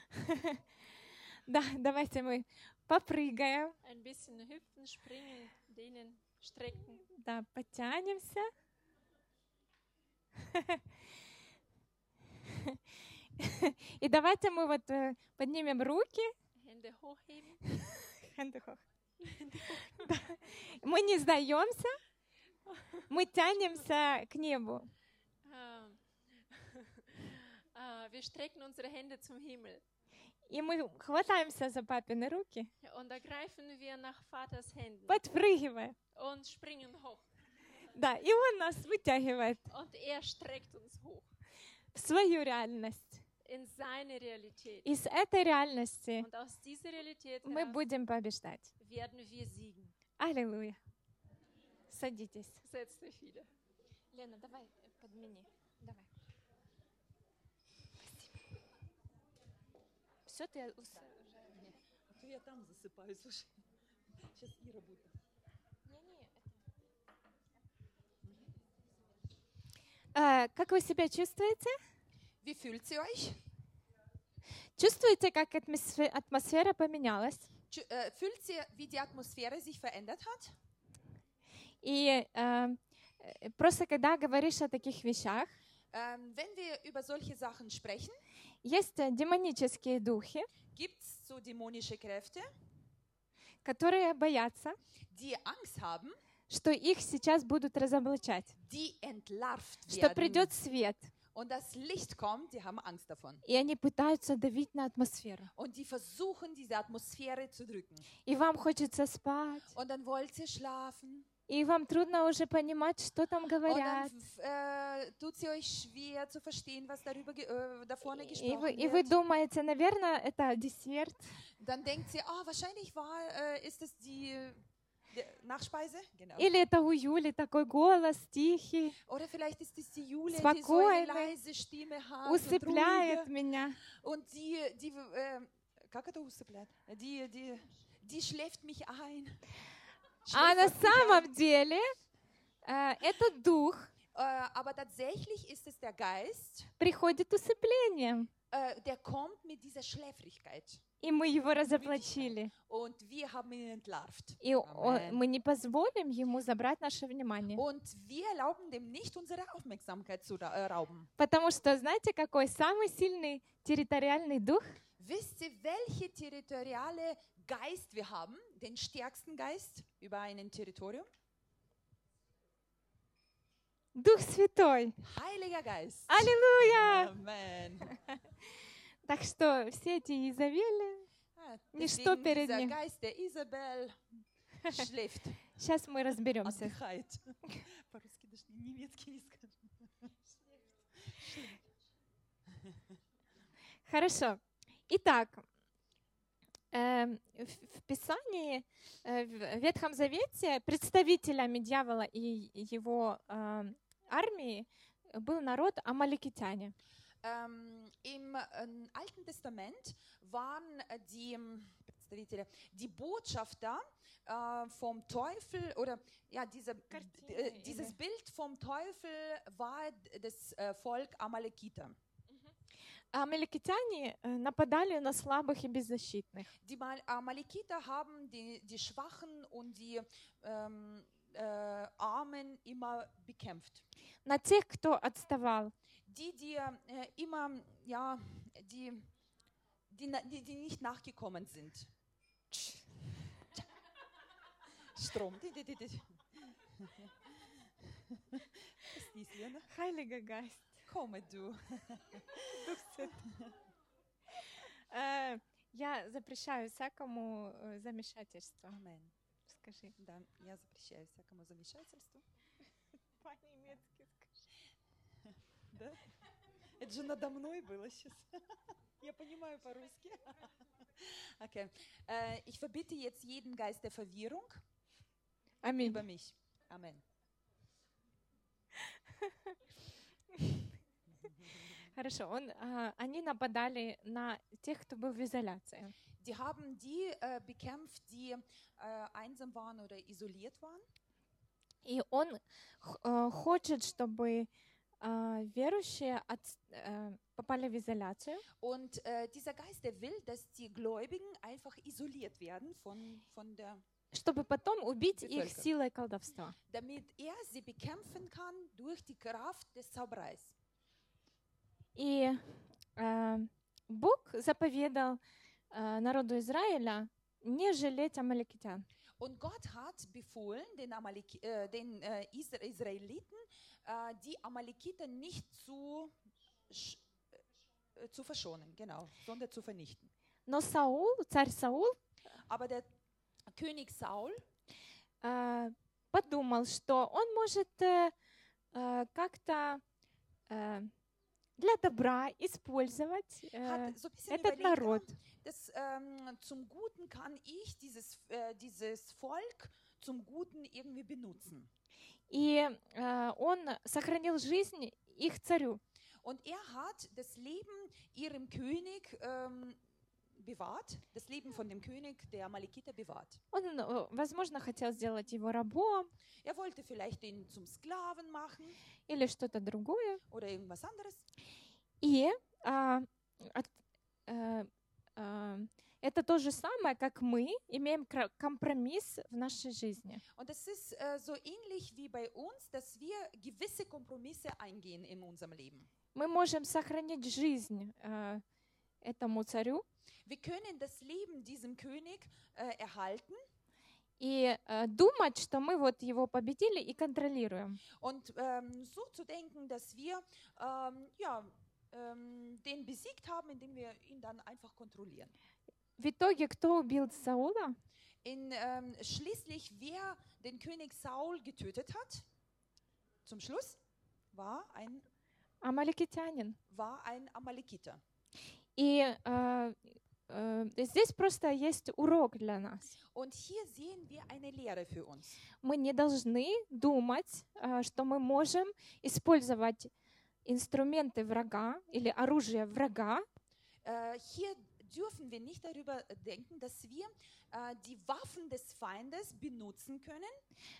Да, давайте мы попрыгаем, Ein bisschen hüpfen, springen, dehnen, strecken. да, потянемся. И давайте мы вот э, поднимем руки. Hände hochheben. Хэнды хох. Мы не сдаемся, мы тянемся к небу. Ähm, äh, wir strecken unsere Hände zum Himmel. И мы хватаемся за папины руки, Und da greifen wir nach Vaters Händen подпрыгивая. und springen hoch. Да, и он нас вытягивает Und er streckt uns hoch в свою реальность. In seine Realität. И с этой реальности мы будем побеждать. Аллилуйя. Садитесь. Лена, давай подмени. Давай. Все, ты уже... А то я там засыпаю, слушай. Сейчас Ира будет. Э, как вы себя чувствуете? Wie fühlt sie euch? Чувствуете, как атмосфе- атмосфера поменялась? Äh, fühlt sie, wie die Atmosphäre sich verändert hat? И э, э, просто когда говоришь о таких вещах, Ähm, wenn wir über solche Sachen sprechen, есть э, демонические духи, gibt es so dämonische Kräfte, которые боятся, die Angst haben, что их сейчас будут разоблачать, die entlarvt что werden. придет свет, Und das Licht kommt, die haben Angst davon. и они пытаются давить на атмосферу. Und die versuchen, diese Atmosphäre zu drücken. И вам хочется спать, Und dann wollt ihr schlafen. и вам трудно уже понимать, что там Und dann говорят. f- äh, tut sie euch schwer zu verstehen, was darüber ge- äh, da vorne И gesprochen вы, и вы wird. думаете, наверное, это десерт, Dann denkt sie, ah, wahrscheinlich war, äh, ist es die, äh, die Nachspeise. Genau. или это у Юли такой голос тихий, Oder vielleicht ist es die Jule, die so eine Спокойный, leise Stimme hat усыпляет und, меня. ruhige. und die, die, äh, как это усыпляет? Die, die, die schläft mich ein. А на самом деле э, этот дух ein. Äh, aber tatsächlich ist es der Geist, приходит усыплением, äh, der kommt mit dieser Schläfrigkeit. И мы его разоблачили. Und wir haben ihn entlarvt. И о- Amen. мы не позволим ему забрать наше внимание. Und wir erlauben dem nicht, unsere Aufmerksamkeit zu ra- äh, rauben. Потому что знаете, какой самый сильный территориальный дух? Wisst ihr, welche territoriale Geist wir haben? Den stärksten Geist über ein Territorium? Дух Святой. Heiliger Geist. Аллилуйя! Amen. Так что все эти Изавели, Ah, Ничто перед ним. Сейчас мы разберемся. Отдыхает. По-русски даже не- немецкий не скажешь. Хорошо. Итак, эм, в в Писании, э, в Ветхом Завете, представителями дьявола и его эм, армии был народ амаликитяне. Ähm, Im ähm, Alten Testament waren äh, die ähm, Представители, die Botschafter äh, vom Teufel oder ja, diese, Kартины äh, dieses или- Bild vom Teufel war d- das äh, Volk Amalekiter. Амаликитяне э, нападали на слабых и беззащитных. Die Mal Amalekiter haben die, die Schwachen und die ähm, äh, Armen immer bekämpft. На тех, кто отставал. Die, die äh, immer, ja, die, die, na- die, die nicht nachgekommen sind. Strom. Die, die, die, die. Was ist dies hier, ne? Heiliger Geist. Komme du. Э, Я запрещаю всякому э, замешательству. Amen. Скажи. Да, я запрещаю всякому замешательству. По-немецки скажи. Да? Это же надо мной было сейчас. Я понимаю по-русски. Okay. Äh, ich verbitte jetzt jeden Geist der Verwirrung Аминь. über mich. Amen. Хорошо. Он, а, они нападали на тех, кто был в изоляции. Die haben die äh, bekämpft, die äh, einsam waren oder isoliert waren. И он э, хочет, чтобы а, верующие от- э, попали в изоляцию, Und äh, dieser Geist, der will, dass die Gläubigen einfach isoliert werden von, von der, чтобы потом убить их силой колдовства. damit er sie bekämpfen kann durch die Kraft des Zaubereis. И э, Бог заповедал э, народу Израиля не жалеть амаликитян. Und Gott hat befohlen, den, Amalek äh, den äh, Isra Israeliten, äh, die Amalekiter nicht zu, sch- äh, zu verschonen, genau, sondern zu vernichten. Но Саул, царь Саул, Aber der König Saul э, подумал, что он может э, э, как-то э, для добра использовать э, hat so ein bisschen этот überlegt, народ. ah, das, ähm, zum Guten kann ich dieses, äh, dieses Volk zum Guten irgendwie benutzen. И э, он сохранил жизнь их царю. Und er hat das Leben ihrem König ähm, bewahrt, das Leben von dem König der Amalekiter bewahrt. Он, э, возможно, хотел сделать его рабом Er wollte vielleicht ihn zum Sklaven machen или что-то другое. oder irgendwas anderes. И а, от- э, а, это то же самое, как мы имеем компромисс в нашей жизни. Und es ist äh, so ähnlich wie bei uns, dass wir gewisse Kompromisse eingehen in unserem Leben. Мы можем сохранить жизнь э, этому царю Wir können das Leben diesem König äh, erhalten и э, думать, что мы вот его победили и контролируем. und ähm, so zu denken, dass wir ähm, ja, ähm, den besiegt haben, indem wir ihn dann einfach kontrollieren. В итоге, кто убил Саула? In, ähm, schließlich, wer den König Saul getötet hat, zum Schluss, war ein, Амаликитянин. war ein Amalekiter. И э, э, здесь просто есть урок для нас. Und hier sehen wir eine Lehre für uns. Мы не должны думать, э, что мы можем использовать инструменты врага или оружие врага Äh, hier dürfen wir nicht darüber denken, dass wir äh, die Waffen des Feindes benutzen können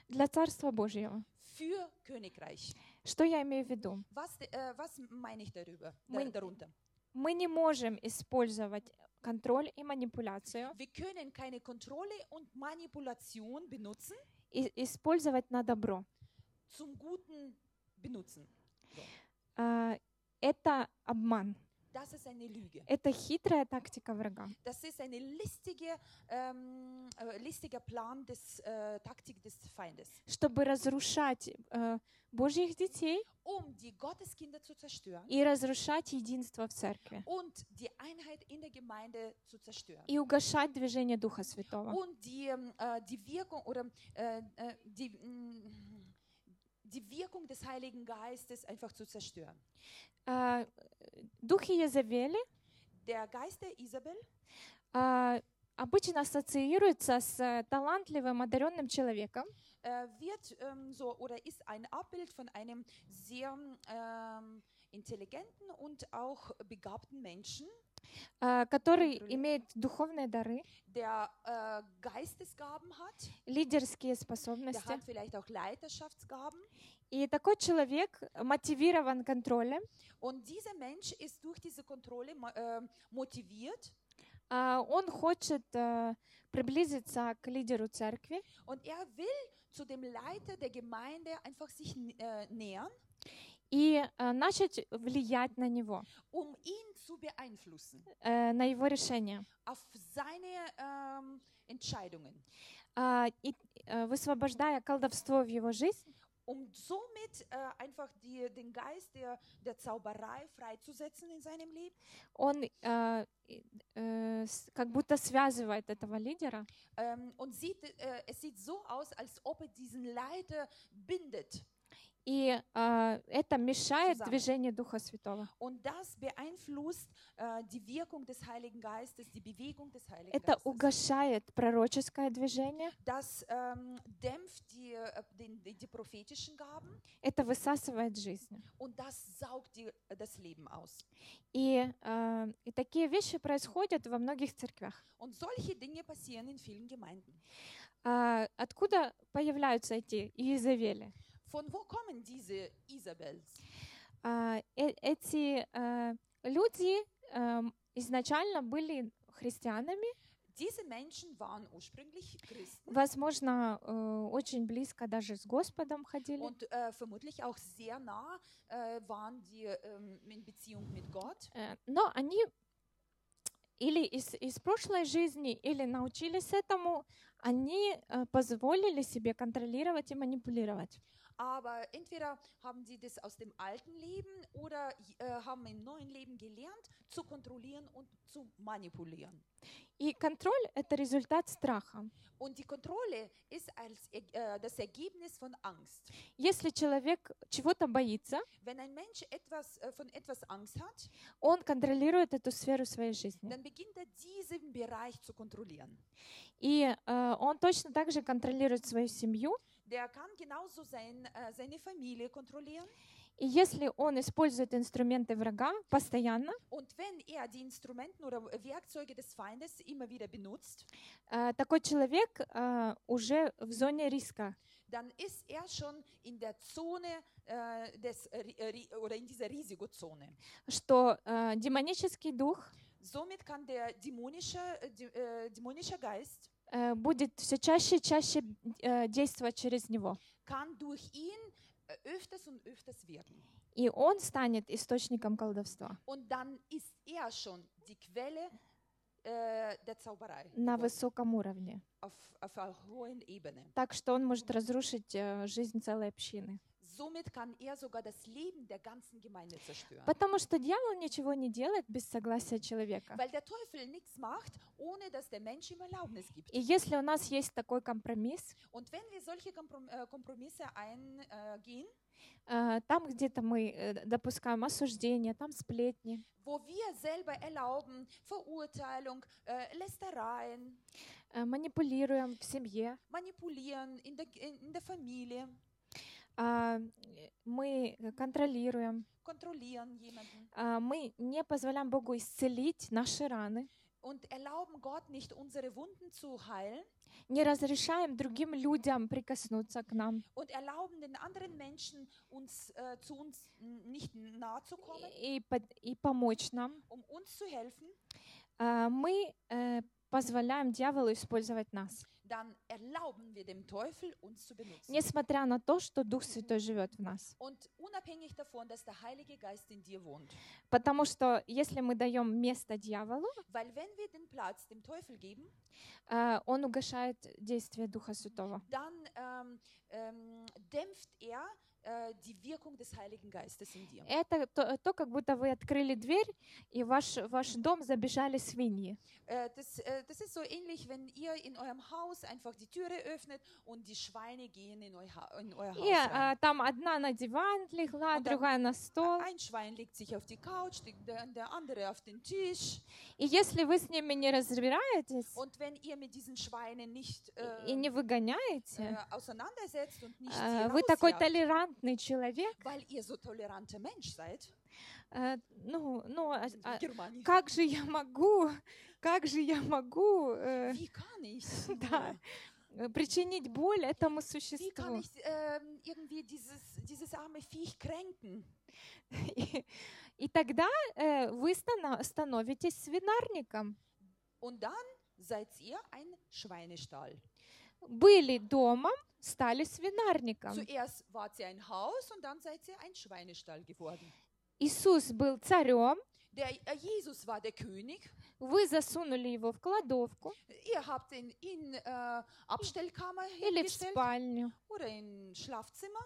для Царства Божьего. für Königreich. Что я имею в виду? Was, äh, was meine ich darüber, Мы- da, darunter? Мы не можем использовать контроль и манипуляцию Wir können keine Kontrolle und Manipulation benutzen, и использовать на добро. zum Guten benutzen. А, Это обман. Это хитрая тактика врага. Das ist eine listige, ähm, äh, listiger Plan des äh, Taktik des Feindes, Чтобы разрушать э, Божьих детей um die Gotteskinder zu zerstören и разрушать единство в церкви. und die Einheit in der Gemeinde zu zerstören. И угошать движение Духа Святого. Und die, ähm, äh, die Wirkung oder äh, äh, die, mm, die Wirkung des Heiligen Geistes einfach zu zerstören. А, Духи Езавели Der Geist der Isabel а, обычно ассоциируется с э, талантливым, одаренным человеком, äh, wird ähm, so oder ist ein Abbild von einem sehr ähm, intelligenten und auch begabten Menschen, а, Который имеет духовные дары, der äh, Geistesgaben hat, лидерские der способности. hat vielleicht auch Leiterschaftsgaben. И такой человек мотивирован контролем, Und dieser Mensch ist durch diese Kontrolle äh, motiviert а, он хочет э, приблизиться к лидеру церкви, und er will zu dem Leiter der Gemeinde einfach sich äh, nähern, и э, начать влиять на него, um ihn zu beeinflussen э, на его решения, auf seine ähm, Entscheidungen, А, и э, высвобождая колдовство в его жизнь, um somit äh, einfach die, den Geist der, der Zauberei freizusetzen in seinem Leben. он э, э, с- как будто связывает этого лидера Ähm, und sieht, äh, es sieht so aus, als ob er diesen Leiter bindet. И э, это мешает Zusammen. движению Духа Святого. Und das beeinflusst äh, die Wirkung des Heiligen Geistes, die Bewegung des Heiligen Это Geistes. угошает пророческое движение, Das ähm, dämpft die, äh, die, die prophetischen Gaben это высасывает жизнь. und das saugt die, äh, das Leben aus. И, э, и такие вещи происходят во многих церквях. Und solche Dinge passieren in vielen Gemeinden. А откуда появляются эти Иезавели? Von wo kommen diese Isabels? А, э- эти э, люди эм, изначально были христианами, Diese Menschen waren ursprünglich Christen возможно, э, очень близко даже с Господом ходили. und äh, vermutlich auch sehr nah äh, waren die ähm, in Beziehung mit Gott. Э, Но они или из, из прошлой жизни, или научились этому, они э, позволили себе контролировать и манипулировать. Aber entweder haben sie das aus dem alten Leben oder äh, haben im neuen Leben gelernt, zu kontrollieren und zu manipulieren. И контроль — это результат страха. Und die Kontrolle ist als, Er- äh, das Ergebnis von Angst. Если человек чего-то боится, Wenn ein Mensch etwas, äh, von etwas Angst hat, он контролирует эту сферу своей жизни. dann beginnt er diesen Bereich zu kontrollieren. И э, он точно так же контролирует свою семью. Der kann genauso sein, äh, seine Familie kontrollieren. И если он использует инструменты врага постоянно, Und wenn er die Instrumenten oder Werkzeuge des Feindes immer wieder benutzt, э, такой человек э, уже в зоне риска. dann ist er schon in der Zone äh, des, äh, äh, oder in dieser Risikozone. что э, демонический дух Somit kann der dämonische, äh, dä- äh, dämonische Geist э, будет все чаще и чаще э, действовать через него. äh. И он станет источником колдовства er äh, на высоком уровне. Так что он может разрушить э, жизнь целой общины. Somit kann er sogar das Leben der ganzen Gemeinde zerstören. Потому что дьявол ничего не делает без согласия человека. Weil der Teufel nichts macht, ohne dass der Mensch ihm Erlaubnis gibt. И если у нас есть такой компромисс, Und wenn wir solche Komprom äh, Kompromisse eingehen, э, там где-то мы э, допускаем осуждение, там сплетни, wo wir selber erlauben Verurteilung, äh, Lästereien, э, манипулируем в семье, Manipulieren in der, in, der Familie, а, э, мы контролируем, kontrollieren jemanden. А, мы не позволяем Богу исцелить наши раны, und erlauben Gott nicht, unsere Wunden zu heilen. Не разрешаем другим людям прикоснуться к нам. Und erlauben den anderen Menschen, uns, äh, zu uns nicht nahe zu kommen, и, и помочь нам, um uns zu helfen, а, мы э, позволяем дьяволу использовать нас, dann erlauben wir dem Teufel, uns zu benutzen. несмотря на то, что Дух Святой живет в нас. Und unabhängig davon, dass der Heilige Geist in dir wohnt. Потому что если мы даем место дьяволу, Weil wenn wir den Platz dem Teufel geben, э, он угошает действие Духа Святого. dann ähm, ähm, dämpft er äh. Это то, то, как будто вы открыли дверь, и ваш, ваш дом забежали свиньи. Äh, das, äh, das ist so ähnlich, wenn ihr in eurem Haus einfach die Türe öffnet und die Schweine gehen in, eu ha in euer Haus И rein. э, там одна на диван легла, Und другая на стол. Ein Schwein legt sich auf die Couch, die- der, der andere auf den Tisch. И если вы с ними не разбираетесь Und wenn ihr mit diesen Schweinen nicht äh, и не äh, выгоняете, auseinandersetzt und nicht э, sie вы такой rausjagt, толерантный человек, weil ihr so toleranter Mensch seid, э, ну, ну, а- а как же я могу, как же я могу э, Wie kann ich? Да. э, причинить боль этому Wie kann существу? ich ähm, irgendwie dieses, dieses arme Viech kränken? И, и тогда э, вы стана- становитесь свинарником. Und dann seid ihr ein Schweinestall. Были домом, стали свинарником. Zuerst wart ihr ein Haus und dann seid ihr ein Schweinestall geworden. Иисус был царем, Der äh, Jesus war der König. вы засунули его в кладовку Ihr habt ihn in äh, Abstellkammer или в спальню. oder in Schlafzimmer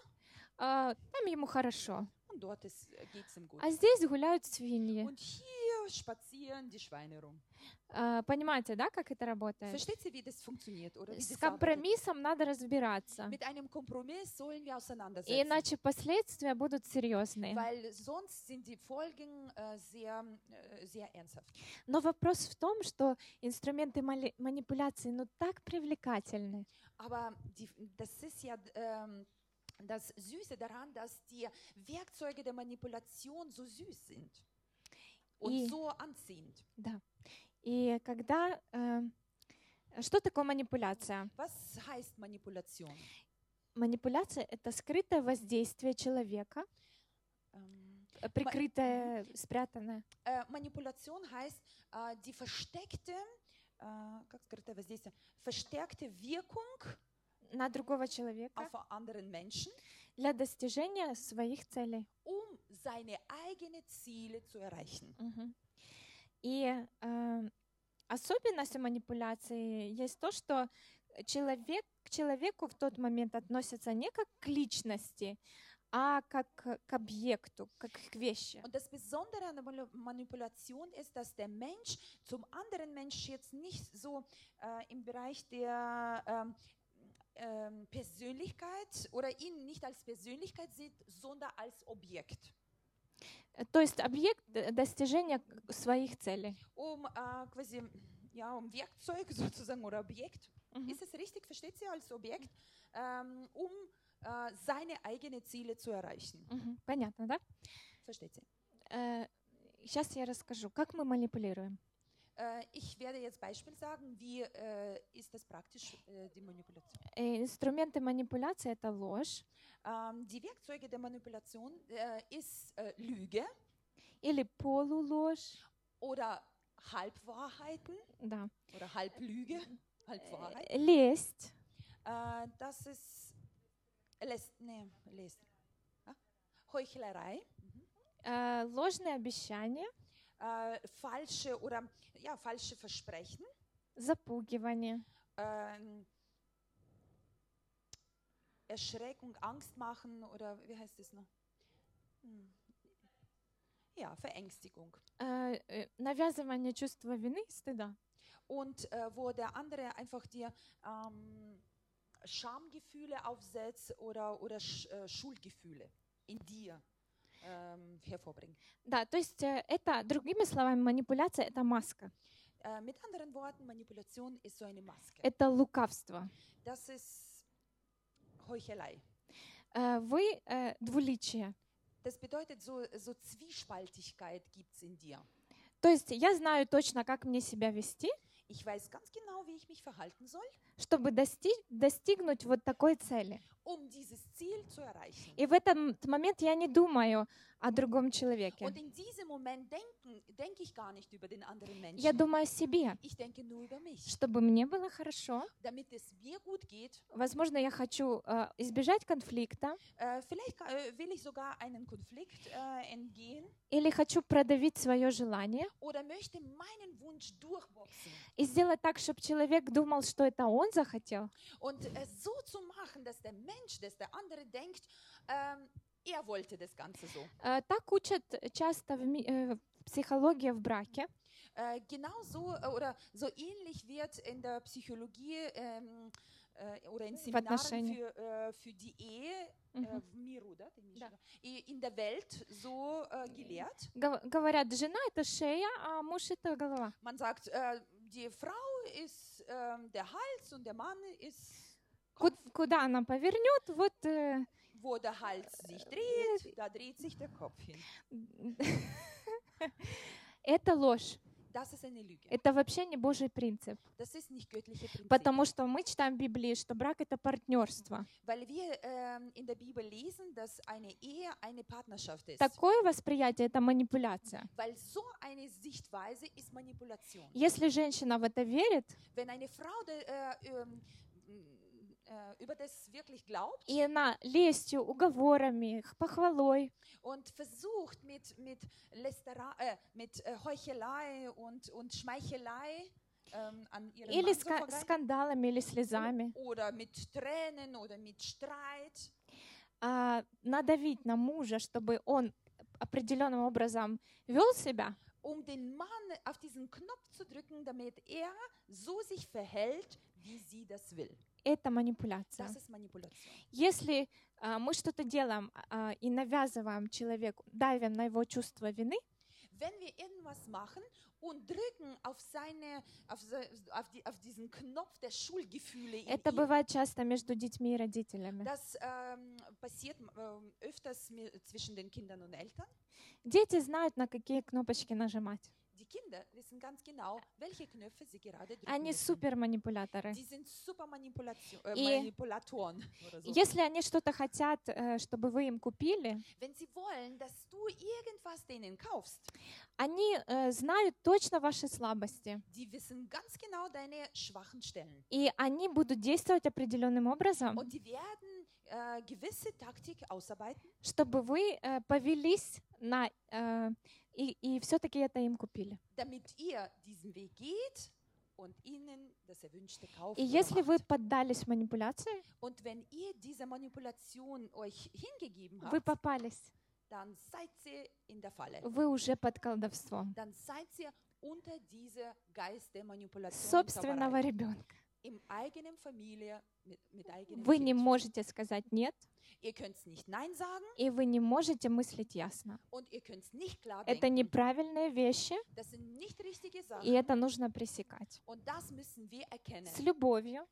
А, там ему хорошо. und dort ist, äh, geht's ihm gut. А здесь гуляют свиньи. Und hier spazieren die Schweine rum. А, понимаете, да, как это работает? Versteht wie das funktioniert? Oder wie С компромиссом надо разбираться. Mit einem Kompromiss sollen wir auseinandersetzen. Иначе последствия будут серьезные. Weil sonst sind die Folgen äh, sehr, äh, sehr ernsthaft. Но вопрос в том, что инструменты манипуляции ну так привлекательны. Aber die, das ist ja ähm, das Süße daran, dass die Werkzeuge der Manipulation so süß sind und И- so anziehend. Да. И когда... э, что такое манипуляция? Was heißt Manipulation? Манипуляция — это скрытое воздействие человека, Ähm, э, прикрытое, спрятанное. äh, Manipulation heißt äh, die versteckte, äh, как скрытое воздействие, verstärkte Wirkung на другого человека auf anderen Menschen, для достижения своих целей. um seine eigenen Ziele zu erreichen. Мгм. И э, особенность манипуляции есть то, что человек к человеку в тот момент относится не как к личности, а как к объекту, как к вещи. Und das Besondere an der Manipulation ist, dass der Mensch zum anderen Mensch jetzt nicht so äh, im Bereich der ähm, ähm, Persönlichkeit oder ihn nicht als Persönlichkeit sieht, sondern als Objekt. Э, То есть объект д- достижения к- своих целей. Um äh, quasi, ja, um Werkzeug sozusagen oder Objekt. Мгм. Ist es richtig? Versteht sie als Objekt? Ähm, um äh, seine eigenen Ziele zu erreichen. Мгм. Понятно, да? Versteht sie? Сейчас я расскажу, как мы манипулируем. Äh, ich werde jetzt Beispiel sagen, wie äh, ist das praktisch, äh, die Manipulation. Э, Инструменты манипуляции — это ложь Ähm, die Werkzeuge der Manipulation äh, ist äh, Lüge или полуложь, oder Halbwahrheiten да. oder Halblüge, Halbwahrheit. Э, лесть, Äh, das ist Läs nee, Läs ah? Heuchlerei, э, ложные обещания, äh, falsche oder ja, falsche Versprechen, запугивание, ähm, Erschreckung, Angst machen oder wie heißt es noch? Hm. Ja, Verängstigung. э, э, навязывание чувства вины и стыда. Und äh, wo der andere einfach dir ähm, Schamgefühle aufsetzt oder, oder Sch äh, Schuldgefühle in dir Ähm, hervorbringt. Да, то есть э, это, другими словами, манипуляция — это маска, Äh, mit anderen Worten, Manipulation ist so eine Maske. это лукавство. Das ist Heuchelei. Э, Вы э, двуличие. Das bedeutet, so, so Zwiespaltigkeit gibt es in dir. То есть я знаю точно, как мне себя вести, Ich weiß ganz genau, wie ich mich verhalten soll, чтобы дости- достигнуть вот такой цели. Um. И в этот момент я не думаю о другом человеке. Я думаю о себе, чтобы мне было хорошо. Возможно, я хочу э, избежать конфликта äh, äh, äh, или хочу продавить свое желание и сделать так, чтобы человек думал, что это он захотел. Und äh, so zu machen, dass der Mensch, dass der andere denkt, ähm, er wollte das Ganze so. Э, Так учат часто в ми- э, в психологии в браке. Äh, genau so äh, oder so ähnlich wird in der Psychologie ähm, äh, oder in Seminaren отношениях. für, äh, für die Ehe äh, Мгм. в миру, да, ты имеешь Да. в виду? и in der Welt so äh, gelehrt. Гов- Говорят, жена это шея, а муж это голова. Man sagt, äh, die Frau ist ähm, der Hals und der Mann ist Ку- Куда она повернет, вот э, wo der Hals sich dreht, da dreht sich der Kopf hin. это ложь. Das ist eine Lüge. Это вообще не Божий принцип. Das ist nicht göttliche Prinzip. Потому что мы читаем в Библии, что брак это партнерство. Weil wir ähm, in der Bibel lesen, dass eine Ehe eine Partnerschaft ist. Такое восприятие это манипуляция. Weil so eine Sichtweise ist Manipulation. Если женщина в это верит, Wenn eine Frau de, äh, ähm, äh, über das wirklich glaubt и она лестью, уговорами, похвалой und versucht mit, mit, Lästera äh, mit äh, Heuchelei und, und Schmeichelei ähm, an ihren или ска- скандалами или слезами oder mit Tränen oder mit Streit, а, надавить на мужа, чтобы он определенным образом вел себя, um den Mann auf diesen Knopf zu drücken, damit er so sich verhält, wie sie das will. Это манипуляция. Если а, мы что-то делаем а, и навязываем человеку, давим на его чувство вины, Wenn wir irgendwas machen und drücken auf seine, auf, auf, die, auf diesen Knopf der Schulgefühle это бывает часто между детьми и родителями. das ähm, passiert ähm, öfters zwischen den Kindern und Eltern. Дети знают, на какие кнопочки нажимать. Они супер манипуляторы. Äh, И-. Если они что-то хотят, э, чтобы вы им купили, они э, знают точно ваши слабости. И они будут действовать определенным образом, äh, чтобы вы э, повелись на... э, и, и все-таки это им купили. И если вы поддались манипуляции, вы попались. Вы уже под колдовством собственного ребенка. Вы не можете сказать «нет», и вы не можете мыслить ясно. Это неправильные вещи, и это нужно пресекать. С любовью,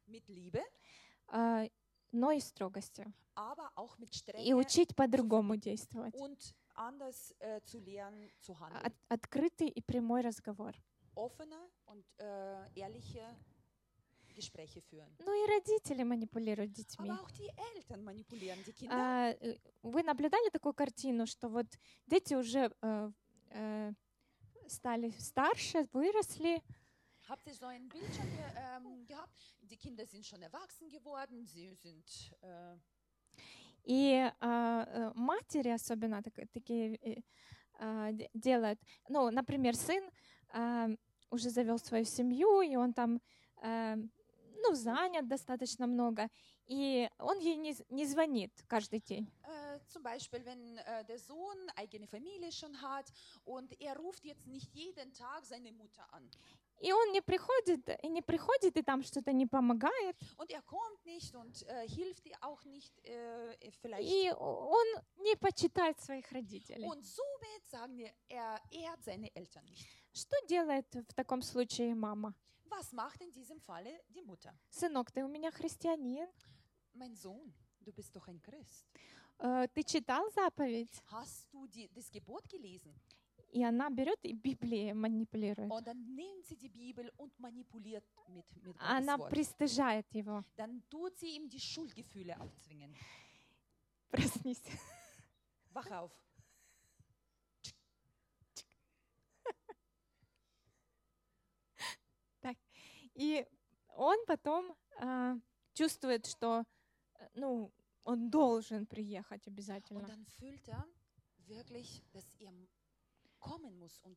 а, но и строгостью. И учить по-другому действовать. äh, открытый и прямой разговор. Offene und äh, ehrliche Gespräche führen. Ну и родители манипулируют детьми. Aber auch die Eltern manipulieren die Kinder. А, э, Вы наблюдали такую картину, что вот дети уже äh, э, стали старше, выросли, Habt ihr so ein Bild schon ge ähm, gehabt? Die Kinder sind schon erwachsen geworden, sie sind äh, и а, э, матери особенно так- такие э, а, де- делают. Ну, например, сын а, уже завел свою семью, и он там а, ну, занят достаточно много, и он ей не, не звонит каждый день. äh, zum Beispiel, wenn äh, der Sohn eigene Familie schon hat und er ruft jetzt nicht jeden Tag seine Mutter an. И он не приходит, и не приходит, и там что-то не помогает. Und er kommt nicht und äh, hilft ihr auch nicht äh, vielleicht. И он не почитает своих родителей. Und somit sagen wir, er ehrt seine Eltern nicht. Что делает в таком случае мама? Was macht in diesem Falle die Mutter? Сынок, ты у меня христианин. Mein Sohn, du bist doch ein Christ. Э, Ты читал заповедь? Hast du die, das Gebot gelesen? и она берет и Библией манипулирует. Und dann nimmt sie die Bibel und manipuliert mit, mit Gottes Она Wort. пристыжает его. Dann tut sie ihm die Schuldgefühle aufzwingen. Проснись. Wach auf. И он потом а, чувствует, что э, ну, он должен приехать обязательно. er er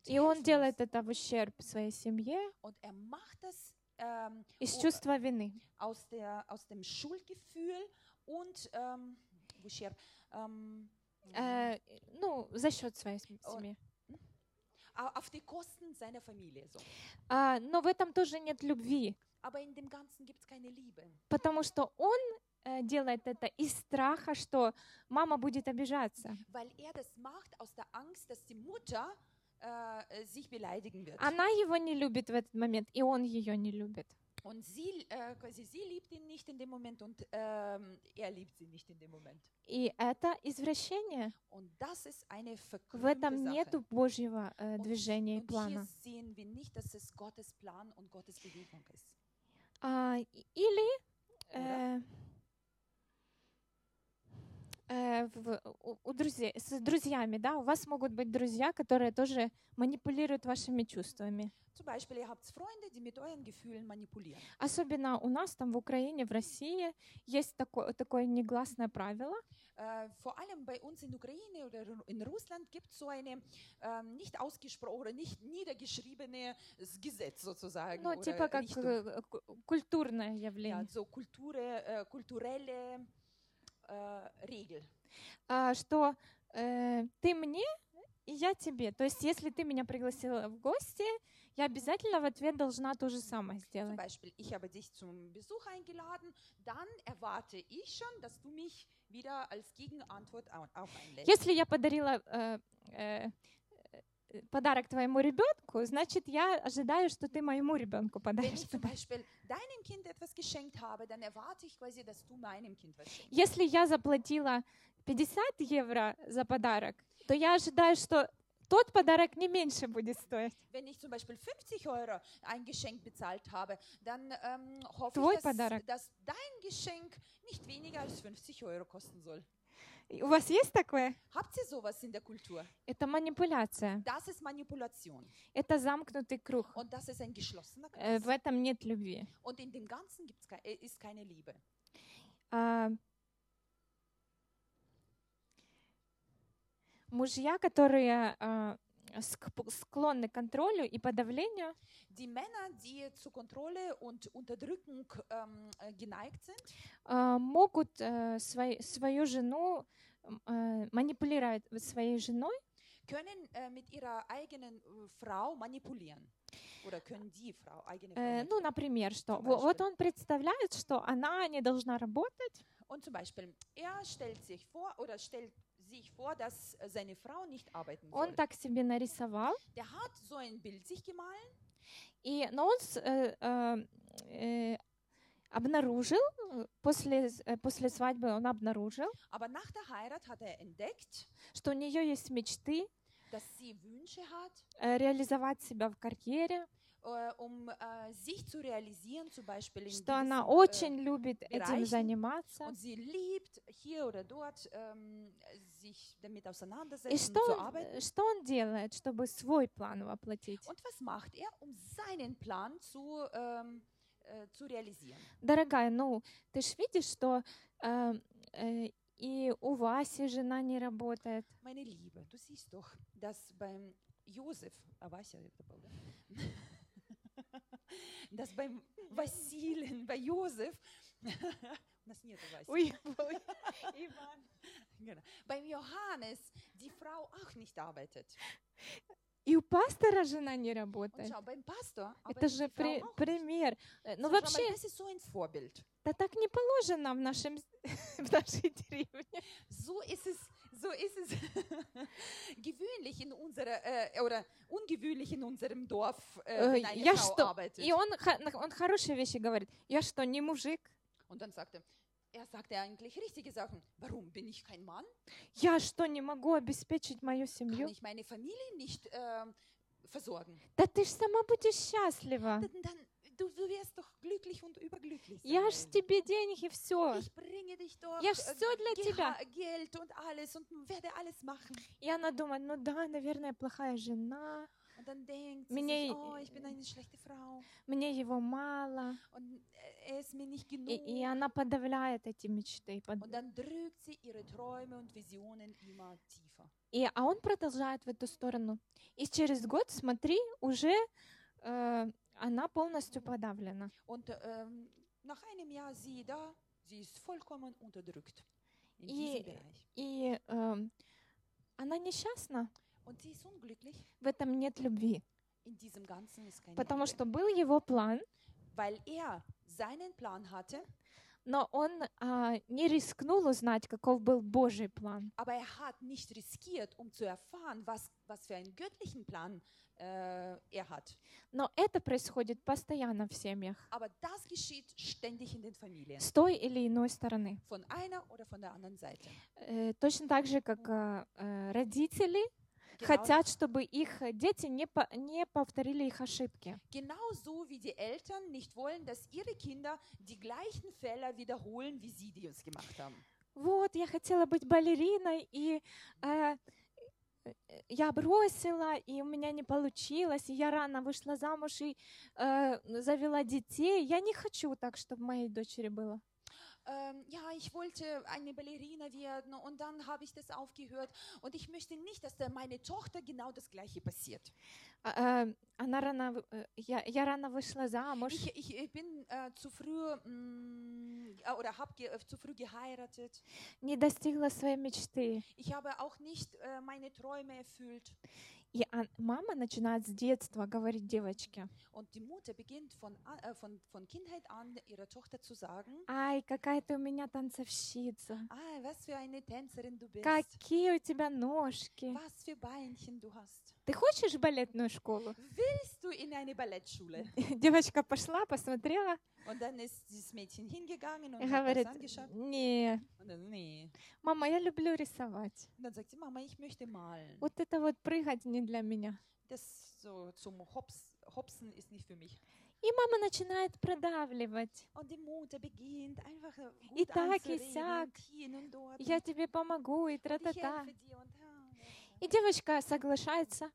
И он делает это в ущерб своей семье er ähm, из чувства вины. aus, der, aus dem Schuldgefühl und ähm, ähm, Э, ну, за счет своей семьи. Au- auf die Kosten seiner Familie. So. А, но в этом тоже нет любви, Aber in dem Ganzen gibt es keine Liebe. потому что он э, делает это из страха, что мама будет обижаться. Weil er das macht aus der Angst, dass die Mutter äh, sich beleidigen wird. Она его не любит в этот момент, и он ее не любит. Und sie, äh, quasi, sie liebt ihn nicht in dem Moment und ähm, er liebt sie nicht in dem Moment. И это извращение. Und das ist eine В этом нету Божьего э, Und, движения и und hier плана. sehen wir nicht, dass es Gottes Plan und Gottes Bewegung ist. А, и- или э, э, в- у, у друзей, с друзьями, да, у вас могут быть друзья, которые тоже манипулируют вашими чувствами. Zum Beispiel, ihr habt Freunde, die mit euren Gefühlen manipulieren. Особенно у нас там в Украине, в России есть такое, такое негласное правило, Äh, vor allem bei uns in Ukraine oder in Russland gibt es so eine ähm, nicht ausgesprochene oder nicht niedergeschriebene Gesetz sozusagen. ну, oder типа как Richtung. э, культурное ja, so Kulture, äh, kulturelle äh. А, что э, ты мне, и я тебе. То есть если ты меня пригласила в гости, я обязательно в ответ должна то же самое Zum сделать. Beispiel, ich habe dich zum Besuch eingeladen, dann erwarte ich schon, dass du mich wieder als Gegenantwort au- auch einlädst. Если я подарила э, э, э, подарок твоему ребенку, значит, я ожидаю, что ты моему ребенку подаришь. Если я заплатила 50 евро за подарок, то я ожидаю, что тот подарок не меньше будет стоить. Wenn ich zum Beispiel 50 Euro ein Geschenk bezahlt habe, dann ähm, hoffe Твой ich, dass, подарок. dass dein Geschenk nicht weniger als 50 Euro kosten soll. У вас есть такое? Habt ihr sowas in der Kultur? Это манипуляция. Das ist Manipulation. Это замкнутый круг. Und das ist ein geschlossener Э, Kreis. В этом нет любви. Und in dem Ganzen gibt's äh, ist keine Liebe. А, Мужья, которые а, склонны к контролю и подавлению, Die Männer, die zur Kontrolle und Unterdrückung ähm, äh, geneigt sind, а, могут э, свой- свою жену э, манипулировать своей женой, können äh, mit ihrer eigenen äh, Frau manipulieren. Oder können die Frau, eigene Frau Э, Ну, например, что вот он представляет, что она не должна работать, Und zum Beispiel, er stellt sich vor oder stellt sich vor, dass äh, seine Frau nicht arbeiten он soll. так себе нарисовал, Der hat so ein Bild sich gemalt, и, но он э, э, э, обнаружил, э, после, э, после свадьбы он обнаружил, aber nach der Heirat hat er entdeckt, что у нее есть мечты dass sie Wünsche hat, э, реализовать себя в карьере, äh, um äh, что она äh, очень любит этим заниматься. ähm, И что он, э, что он делает, чтобы свой план воплотить? Er, um ähm, äh? Дорогая, ну, ты ж видишь, что э, э, и у Васи жена не работает. Meine Liebe, du siehst doch, dass beim Josef, а Вася это был, да? Dass beim Василин, bei Josef, у нас нет Васи, Ой, Иван. genau. beim Johannes die Frau auch nicht arbeitet. И у пастора жена не работает. Это же при- пример. Э, Ну mal, вообще, das да так не положено в, нашем, в нашей деревне. So ist es, so ist es gewöhnlich in unserer, äh, oder ungewöhnlich in unserem Dorf, äh, Э, wenn eine Я Frau что? arbeitet. И он, он хорошие вещи говорит. Я что, не мужик? Und dann sagt er, er sagte eigentlich richtige Sachen. Warum bin ich kein Mann? Я что, не могу обеспечить мою Kann семью? ich meine Familie nicht ähm, versorgen? Да ты ж сама будешь счастлива. Dann, dann, du, du wirst doch glücklich und überglücklich sein. Я ж тебе деньги, все. Ich bringe dich doch Я ж äh, всё для тебя. Geha- Geld und alles und werde alles machen. И она думает, ну да, наверное, плохая жена, Und dann denkt Мне- sich, oh, ich bin eine schlechte Frau мне его мало. und äh, er ist mir nicht genug. И, и она подавляет эти мечты. под- Und dann drückt sie ihre Träume und Visionen immer tiefer. И, а он продолжает в эту сторону. И через год, смотри, уже э, она полностью подавлена. Und ähm, nach einem Jahr sieh da, sie ist vollkommen unterdrückt in И- Bereich. И эм, она несчастна. Und sie ist unglücklich. В этом нет любви. In diesem Ganzen ist keine Потому Liebe. что был его план, Weil er seinen Plan hatte, но он а, не рискнул узнать, каков был Божий план. aber er hat nicht riskiert, um zu erfahren, was, was für einen göttlichen Plan äh, er hat. Но это происходит постоянно в семьях. Aber das geschieht ständig in den Familien. С той или иной стороны. Von einer oder von der anderen Seite. Э, точно так же, как а, э, родители Genau, хотят, чтобы их э, дети не, по- не повторили их ошибки. genauso wie die Eltern nicht wollen, dass ihre Kinder die gleichen Fehler wiederholen, wie sie die uns gemacht haben. Вот, я хотела быть балериной, и э, э, я бросила, и у меня не получилось, и я рано вышла замуж и э, завела детей. Я не хочу так, чтобы моей дочери было. Ähm, ja, ich wollte eine Ballerina werden und dann habe ich das aufgehört und ich möchte nicht, dass der meine Tochter genau das Gleiche passiert. А, э, она рано, в- э, я, я рано вышла замуж, Ich, ich, ich bin äh, zu früh mm, äh, oder habe ge äh, zu früh geheiratet. не достигла своей мечты. Ich habe auch nicht äh, meine Träume erfüllt. И а- мама начинает с детства говорить девочке, Und die Mutter beginnt von, a- äh, von, von Kindheit an ihrer Tochter zu sagen, ай, какая ты у меня танцовщица, ah, was für eine Tänzerin du bist, какие у тебя ножки. was für Beinchen du hast. Ты хочешь балетную школу? Willst du in eine Ballettschule? Девочка пошла, посмотрела Und dann ist dieses Mädchen hingegangen und и hat das говорит, angeschaut. не, Und dann, nee. мама, я люблю рисовать. Und dann sagt sie, Mama, ich möchte malen. Вот это вот прыгать не для меня. Das so zum Hops, Hopsen ist nicht für mich. И мама начинает продавливать. Äh, И так, и сяк. Я тебе помогу, и тра-та-та. И девочка соглашается,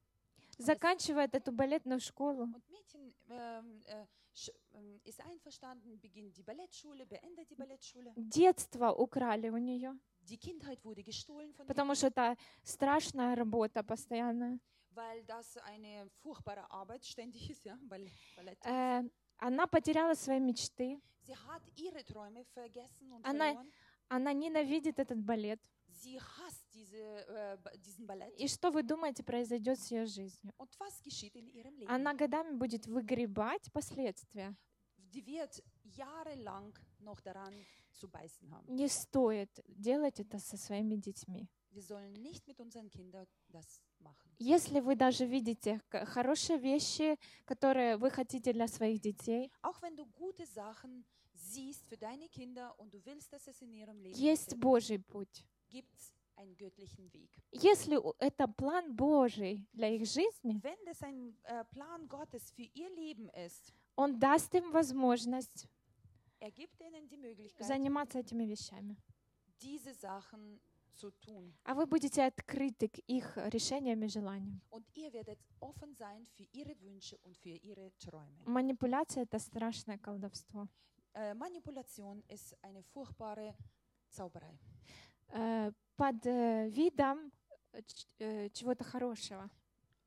заканчивает эту балетную школу. ähm, äh, ähm. Детство украли у нее, потому что это страшная работа постоянная. ist, ja, Ball-. Э, она потеряла свои мечты, Она- она ненавидит этот балет. Äh. И что вы думаете произойдет с ее жизнью? Она годами будет выгребать последствия. Не стоит делать это со своими детьми. Если вы даже видите хорошие вещи, которые вы хотите для своих детей, есть Божий путь. Gibt es einen göttlichen Weg. Если это план Божий для их жизни, Wenn das ein äh, Plan Gottes für ihr Leben ist, Он даст им возможность er gibt ihnen die Möglichkeit, заниматься этими вещами. diese Sachen zu tun. А вы будете открыты к их решениям и желаниям. Und ihr werdet offen sein für ihre Wünsche und für ihre Träume. Манипуляция — это страшное колдовство. Äh, Manipulation ist eine furchtbare Zauberei. Э, Под э, видом э, ч- э, чего-то хорошего.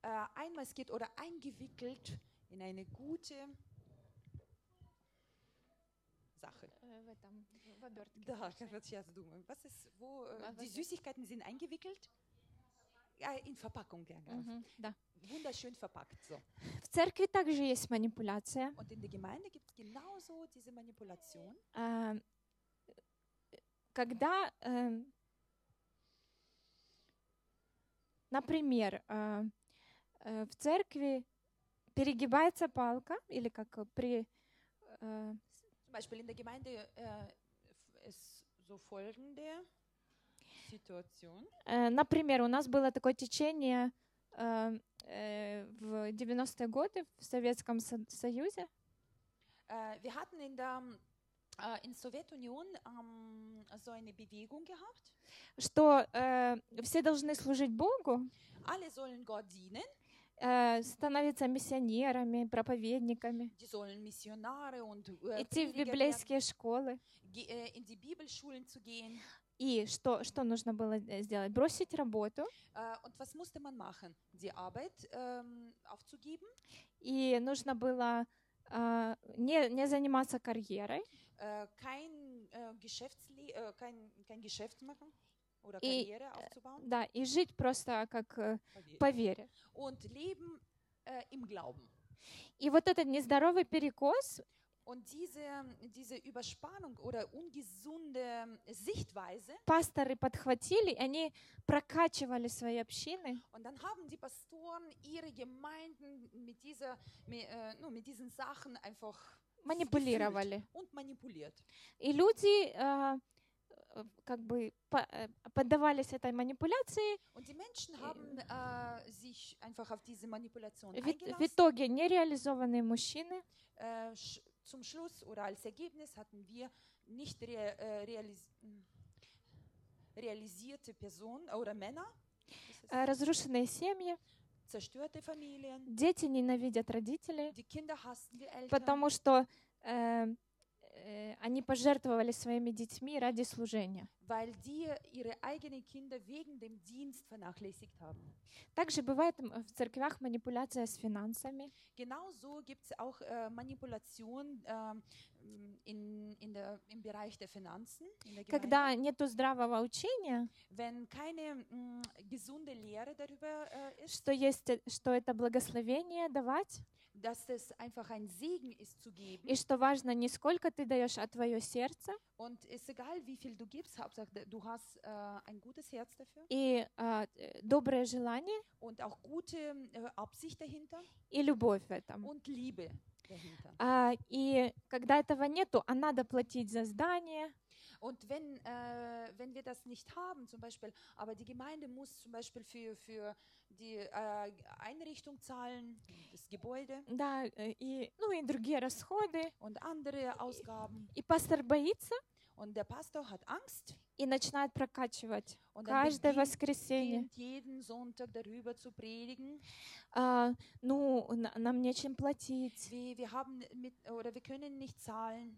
Äh, einmaskiert oder eingewickelt in eine gute Sache. В этом, в обертке. Da, was ich jetzt думаю. Was ist, wo, äh, Was die ist- Süßigkeiten sind eingewickelt? Ja, in Verpackung, ja, genau. Мгм, да. Wunderschön verpackt. So. В церкви также есть манипуляция. Und in der Gemeinde gibt es genauso diese Manipulation. А, Когда, э, например, а, э, в церкви перегибается палка, или как э, при... э, Zum Beispiel in der Gemeinde, äh, f- es so folgende Situation. Э, Например, у нас было такое течение э, э, в 90-е годы в Советском Со- Союзе, Äh, wir hatten in der äh, in Sowjetunion ähm, so eine Bewegung gehabt. что э, все должны служить Богу, Alle sollen Gott dienen, э, становиться миссионерами, проповедниками, die sollen Missionare und äh, идти в Prediger werden, библейские школы. äh, in die Bibelschulen zu gehen. И что, что нужно было э, сделать? Бросить работу Äh, und was musste man machen? Die Arbeit ähm, aufzugeben, И нужно было а, не, не заниматься карьерой äh, kein, äh, äh, kein, kein Geschäft machen oder И, Karriere aufzubauen да, и жить просто как э, Karriere. по вере. und leben äh, im Glauben. И вот этот нездоровый перекос, Und diese, diese Überspannung oder ungesunde Sichtweise, пасторы подхватили, и они прокачивали свои общины, und dann haben die Pastoren ihre Gemeinden mit, dieser, mit, äh, no, mit diesen Sachen einfach манипулировали. И люди а, э, как бы по- э, поддавались этой манипуляции, äh, в, в итоге нереализованные мужчины Äh, zum Schluss oder als Ergebnis hatten wir nicht rea äh, realis realisierte Personen oder Männer, э, разрушенные семьи, дети ненавидят родителей, потому что э, э, они пожертвовали своими детьми ради служения. Weil die ihre eigenen Kinder wegen dem Dienst vernachlässigt haben. Также бывает в церквях манипуляция с финансами. Genauso gibt es auch äh, Manipulation ähm, in, in der, im Bereich der Finanzen, in der. Когда нету здравого учения, Wenn keine mh, gesunde Lehre darüber äh, ist, что есть, э, что это благословение давать, dass das einfach ein Segen ist zu geben и что важно не сколько ты даешь, а твое сердце, und ist egal, wie viel du gibst, Hauptsache du hast äh, ein gutes Herz dafür и а, э, доброе желание, und auch gute äh, Absicht dahinter и любовь в этом. und Liebe dahinter. А, и когда этого nету, а надо платить за здание, Und wenn, äh, wenn wir das nicht haben, zum Beispiel, aber die Gemeinde muss zum Beispiel für, für die äh, Einrichtung zahlen, das Gebäude да, э, и, ну и другие расходы, und andere Ausgaben. и пастор боится Und der Pastor hat Angst И начинает прокачивать каждое воскресенье. А, ну, на- нам нечем платить. Wir, wir haben mit, oder wir können nicht zahlen.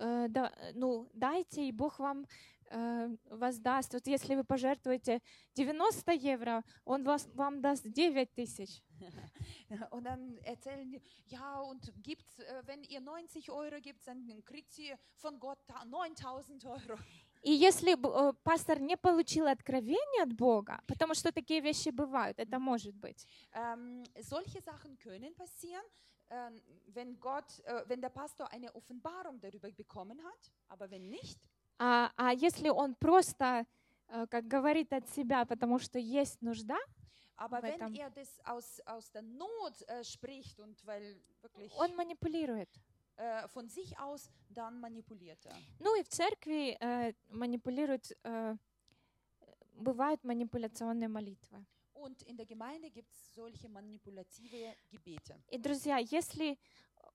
Э, да, э, ну, дайте, и Бог вам э, воздаст. Вот если вы пожертвуете 90 евро, Он вас, вам даст 9 тысяч. Und dann erzählen die, ja, und gibt, äh, wenn ihr 90 Euro gibt, dann kriegt ihr von Gott ta- 9000 Euro. И если э, пастор не получил откровение от Бога, потому что такие вещи бывают, это может быть, Ähm, solche Sachen können passieren, ähm, wenn Gott, äh, wenn der Pastor eine Offenbarung darüber bekommen hat, aber wenn nicht, а, а если он просто, э, как говорит от себя, потому что есть нужда, aber В wenn этом. er das aus, aus der Not äh, spricht und weil wirklich он манипулирует. Äh, von sich aus, dann manipuliert er. Ну и в церкви э, манипулируют, э, бывают манипуляционные молитвы. Und in der Gemeinde gibt es solche manipulative Gebete. И, друзья, если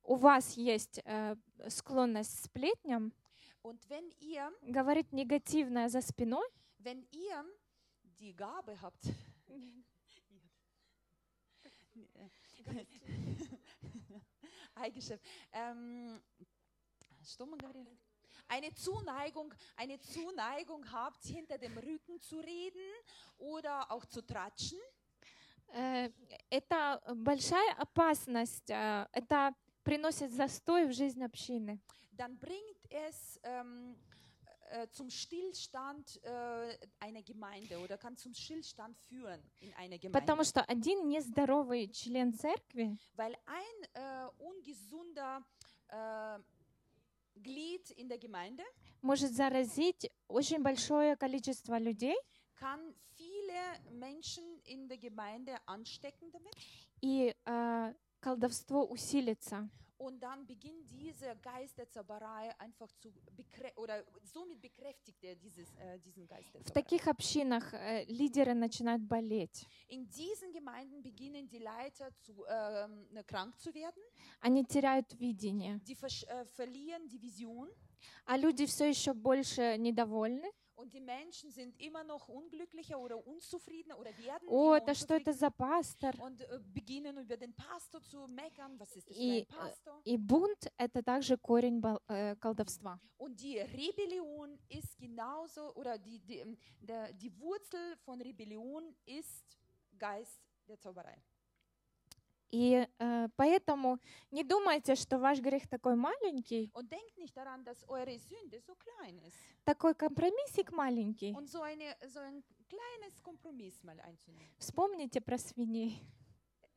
у вас есть э, склонность сплетням, Und wenn ihr, говорить негативное за спиной, wenn ihr die Gabe habt, Eigenschaft, ähm, что мы говорили? Eine Zuneigung, eine Zuneigung habt, hinter dem Rücken zu reden oder auch zu tratschen, э, это большая опасность, э, это приносит застой в жизнь общины. dann bringt es ähm, äh, zum Stillstand äh, einer Gemeinde oder kann zum Stillstand führen in einer Gemeinde. Потому что один нездоровый член церкви Weil ein äh, ungesunder äh, Glied in der Gemeinde может заразить очень большое количество людей, kann viele Menschen in der Gemeinde anstecken damit и э, колдовство усилится. Und dann beginnt dieser Geist der Zauberei einfach zu bekrä oder somit bekräftigt er dieses, äh, diesen Geist der В Zauberei. таких общинах э, лидеры начинают болеть. In diesen Gemeinden beginnen die Leiter zu, ähm, krank zu werden. Они теряют видение. Die versch- äh, verlieren die Vision А люди все еще больше недовольны. und die Menschen sind immer noch unglücklicher oder unzufriedener oder werden О, immer это что это unzufriedener за пастор? und äh, beginnen über den Pastor zu meckern. Was ist das für И, ein äh, Pastor? И бунт — это также корень бал- э, колдовства. Und die Rebellion ist genauso, oder die, die, ähm, der, die Wurzel von Rebellion ist Geist der Zauberei. И э, поэтому не думайте, что ваш грех такой маленький, Und denkt nicht daran, dass eure Sünde so klein ist. такой компромиссик маленький. Und so, eine, so ein kleines Kompromiss mal einzunehmen. Вспомните про свиней.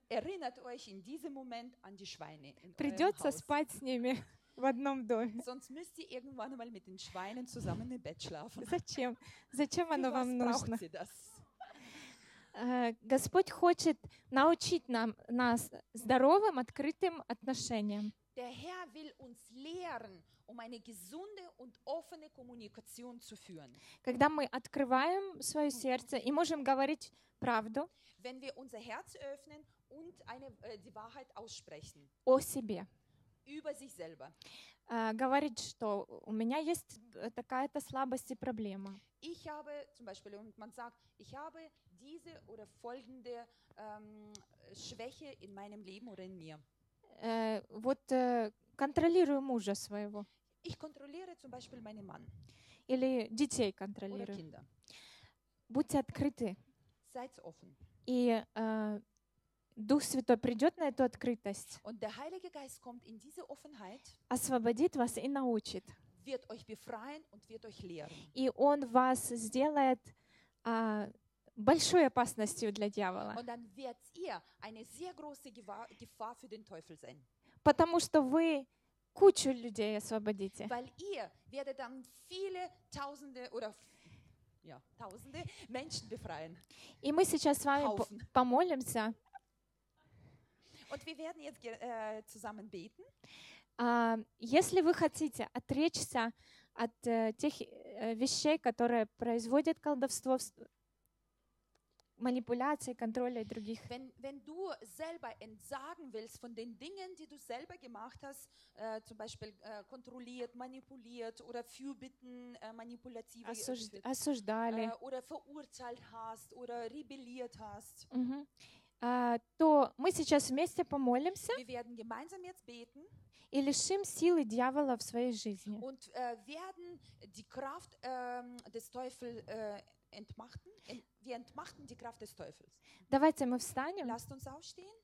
Erinnert euch in diesem Moment an die Schweine in eurem Придется Haus. спать с ними в одном доме. Sonst müsst ihr irgendwann einmal mit den Schweinen zusammen im Bett schlafen. Зачем? Зачем оно вам нужно? das? Э, Господь хочет научить нам, нас здоровым, открытым отношениям. Der Herr will uns lehren, um eine gesunde und offene Kommunikation zu führen. Когда мы открываем свое сердце и можем говорить правду Wenn wir unser Herz öffnen und eine, äh, die Wahrheit aussprechen о себе, über sich selber. Э, говорить, что у меня есть э, такая-то слабость и проблема. Ich habe zum Beispiel, und man sagt, ich habe diese oder folgende ähm, Schwäche in meinem Leben oder in mir. Э, Вот э, контролирую мужа своего Ich kontrolliere zum Beispiel meinen Mann или детей oder контролирую. Kinder. Будьте открыты. Seid offen. И э, Дух Святой придет на эту открытость, Und der Heilige Geist kommt in diese Offenheit, освободит вас и научит. wird euch befreien und wird euch lehren. И Он вас сделает а, большой опасностью для дьявола. Und dann werdet ihr eine sehr große Gewahr, Gefahr für den Teufel sein. Потому что вы кучу людей освободите. Weil ihr werdet dann viele Tausende oder ja, Tausende Menschen befreien. И мы сейчас с вами Haufen. помолимся. Und wir werden jetzt äh, zusammen beten. А, Если вы хотите отречься от э, тех э, вещей, которые производят колдовство, вс- манипуляции, контроля других, Wenn, wenn du selber entsagen willst von den Dingen, die du selber gemacht hast, äh, zum Beispiel äh, kontrolliert, manipuliert oder Fürbitten, äh, manipulative осуж- geführt, осуждали, äh, oder verurteilt hast oder rebelliert hast, Мгм. А, то мы сейчас вместе помолимся wir werden gemeinsam jetzt beten и лишим силы дьявола в своей жизни. und äh, werden die Kraft ähm, des Teufels äh, entmachten. Ent, wir entmachten die Kraft des Teufels. Давайте мы встанем. Lasst uns aufstehen.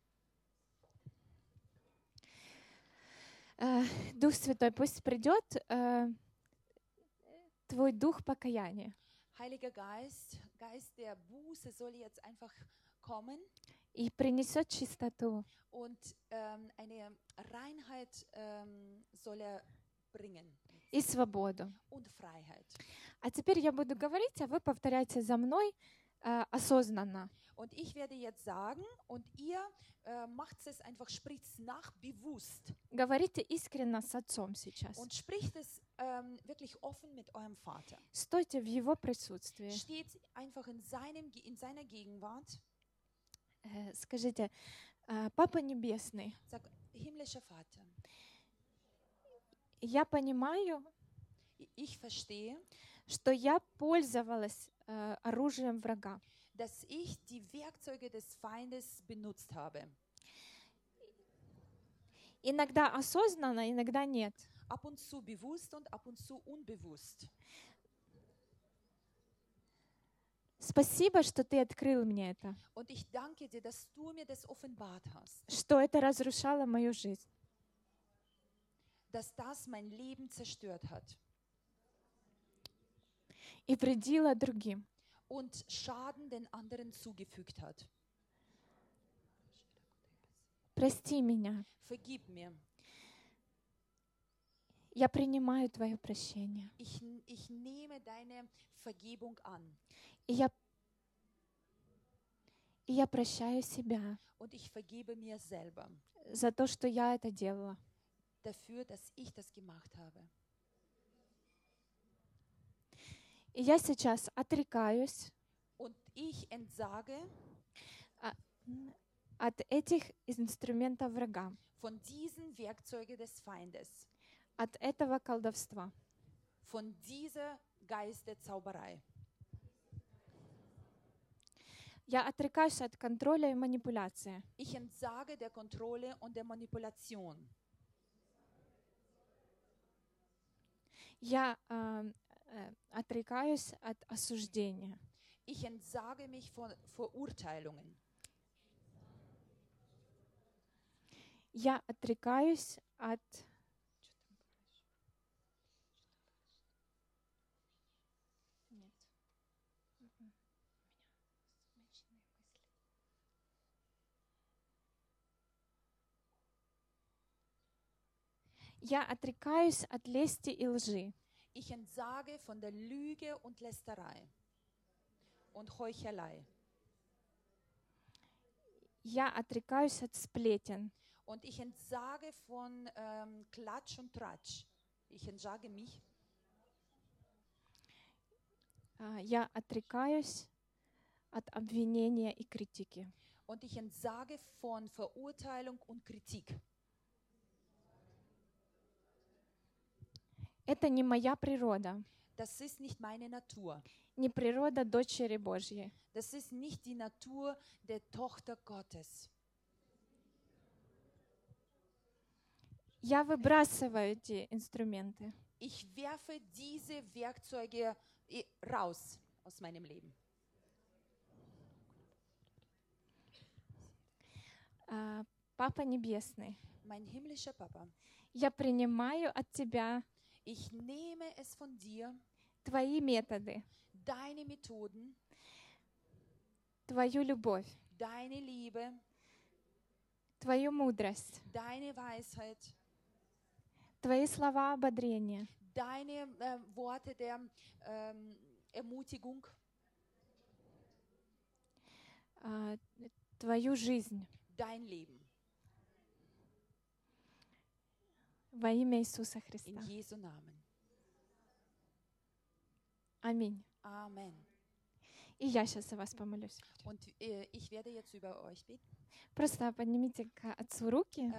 Э, Дух Святой, пусть придет э, твой дух покаяния. Heiliger Geist, Geist der Buße soll jetzt einfach kommen и принесет чистоту. und ähm, eine Reinheit ähm, soll er bringen и свободу. und Freiheit. А теперь я буду говорить, а вы повторяйте за мной э, осознанно. Und ich werde jetzt sagen und ihr äh, macht es einfach, spricht es nach bewusst Говорите искренне с Отцом сейчас. und spricht es ähm, wirklich offen mit eurem Vater. Стойте в Его присутствии. Steht einfach in, seinem, in seiner Gegenwart, Э, Скажите, «Э, Папа Небесный, sag, himmlischer Vater, я понимаю, ich verstehe, что я пользовалась э, оружием врага. dass ich die Werkzeuge des Feindes benutzt habe. Иногда осознанно, иногда нет. Ab und zu bewusst und ab und zu unbewusst. Спасибо, что ты открыл мне это, Und ich danke dir, dass du mir das offenbart hast, что это разрушало мою жизнь. dass das mein Leben zerstört hat и вредила другим. und Schaden den anderen zugefügt hat. Прости меня. Vergib mir. Я принимаю Твое прощение. Ich, ich nehme deine Vergebung an И я, и я прощаю себя und ich vergebe mir selber за то, что я это делала. dafür, dass ich das gemacht habe. И я сейчас отрекаюсь Und ich entsage от этих инструментов врага, von diesen Werkzeugen des Feindes, от этого колдовства. von dieser Geist der Zauberei. Я отрекаюсь от контроля и манипуляции. Ich entsage der Kontrolle und der Manipulation. Я а, э, отрекаюсь от осуждения. Ich entsage mich von Verurteilungen. Я отрекаюсь от... Я отрекаюсь от лести и лжи. Ich entsage von der Lüge und Lästerei und Heuchelei. Я отрекаюсь от сплетен. Und ich entsage von ähm, Klatsch und Tratsch. Ich entsage mich. А, Я отрекаюсь от обвинения и критики. Und ich entsage von Verurteilung und Kritik. Это не моя природа, Das ist nicht meine Natur. не природа дочери Божьей. Das ist nicht die Natur der Tochter Gottes. Я выбрасываю эти инструменты. Ich werfe diese Werkzeuge eh, raus aus meinem Leben. А, Папа Небесный, Mein himmlischer Papa, я принимаю от Тебя ich nehme es von dir, Твои методы, deine Methoden, Твою любовь, deine Liebe, Твою мудрость, deine Weisheit, Твои слова ободрения, deine äh, Worte der ähm, Ermutigung, а, Твою жизнь dein Leben. Во имя Иисуса In Христа. Jesu Namen. Аминь. Amen. И я сейчас за вас помолюсь. Und äh, ich werde jetzt über euch beten. Просто поднимите к Отцу руки.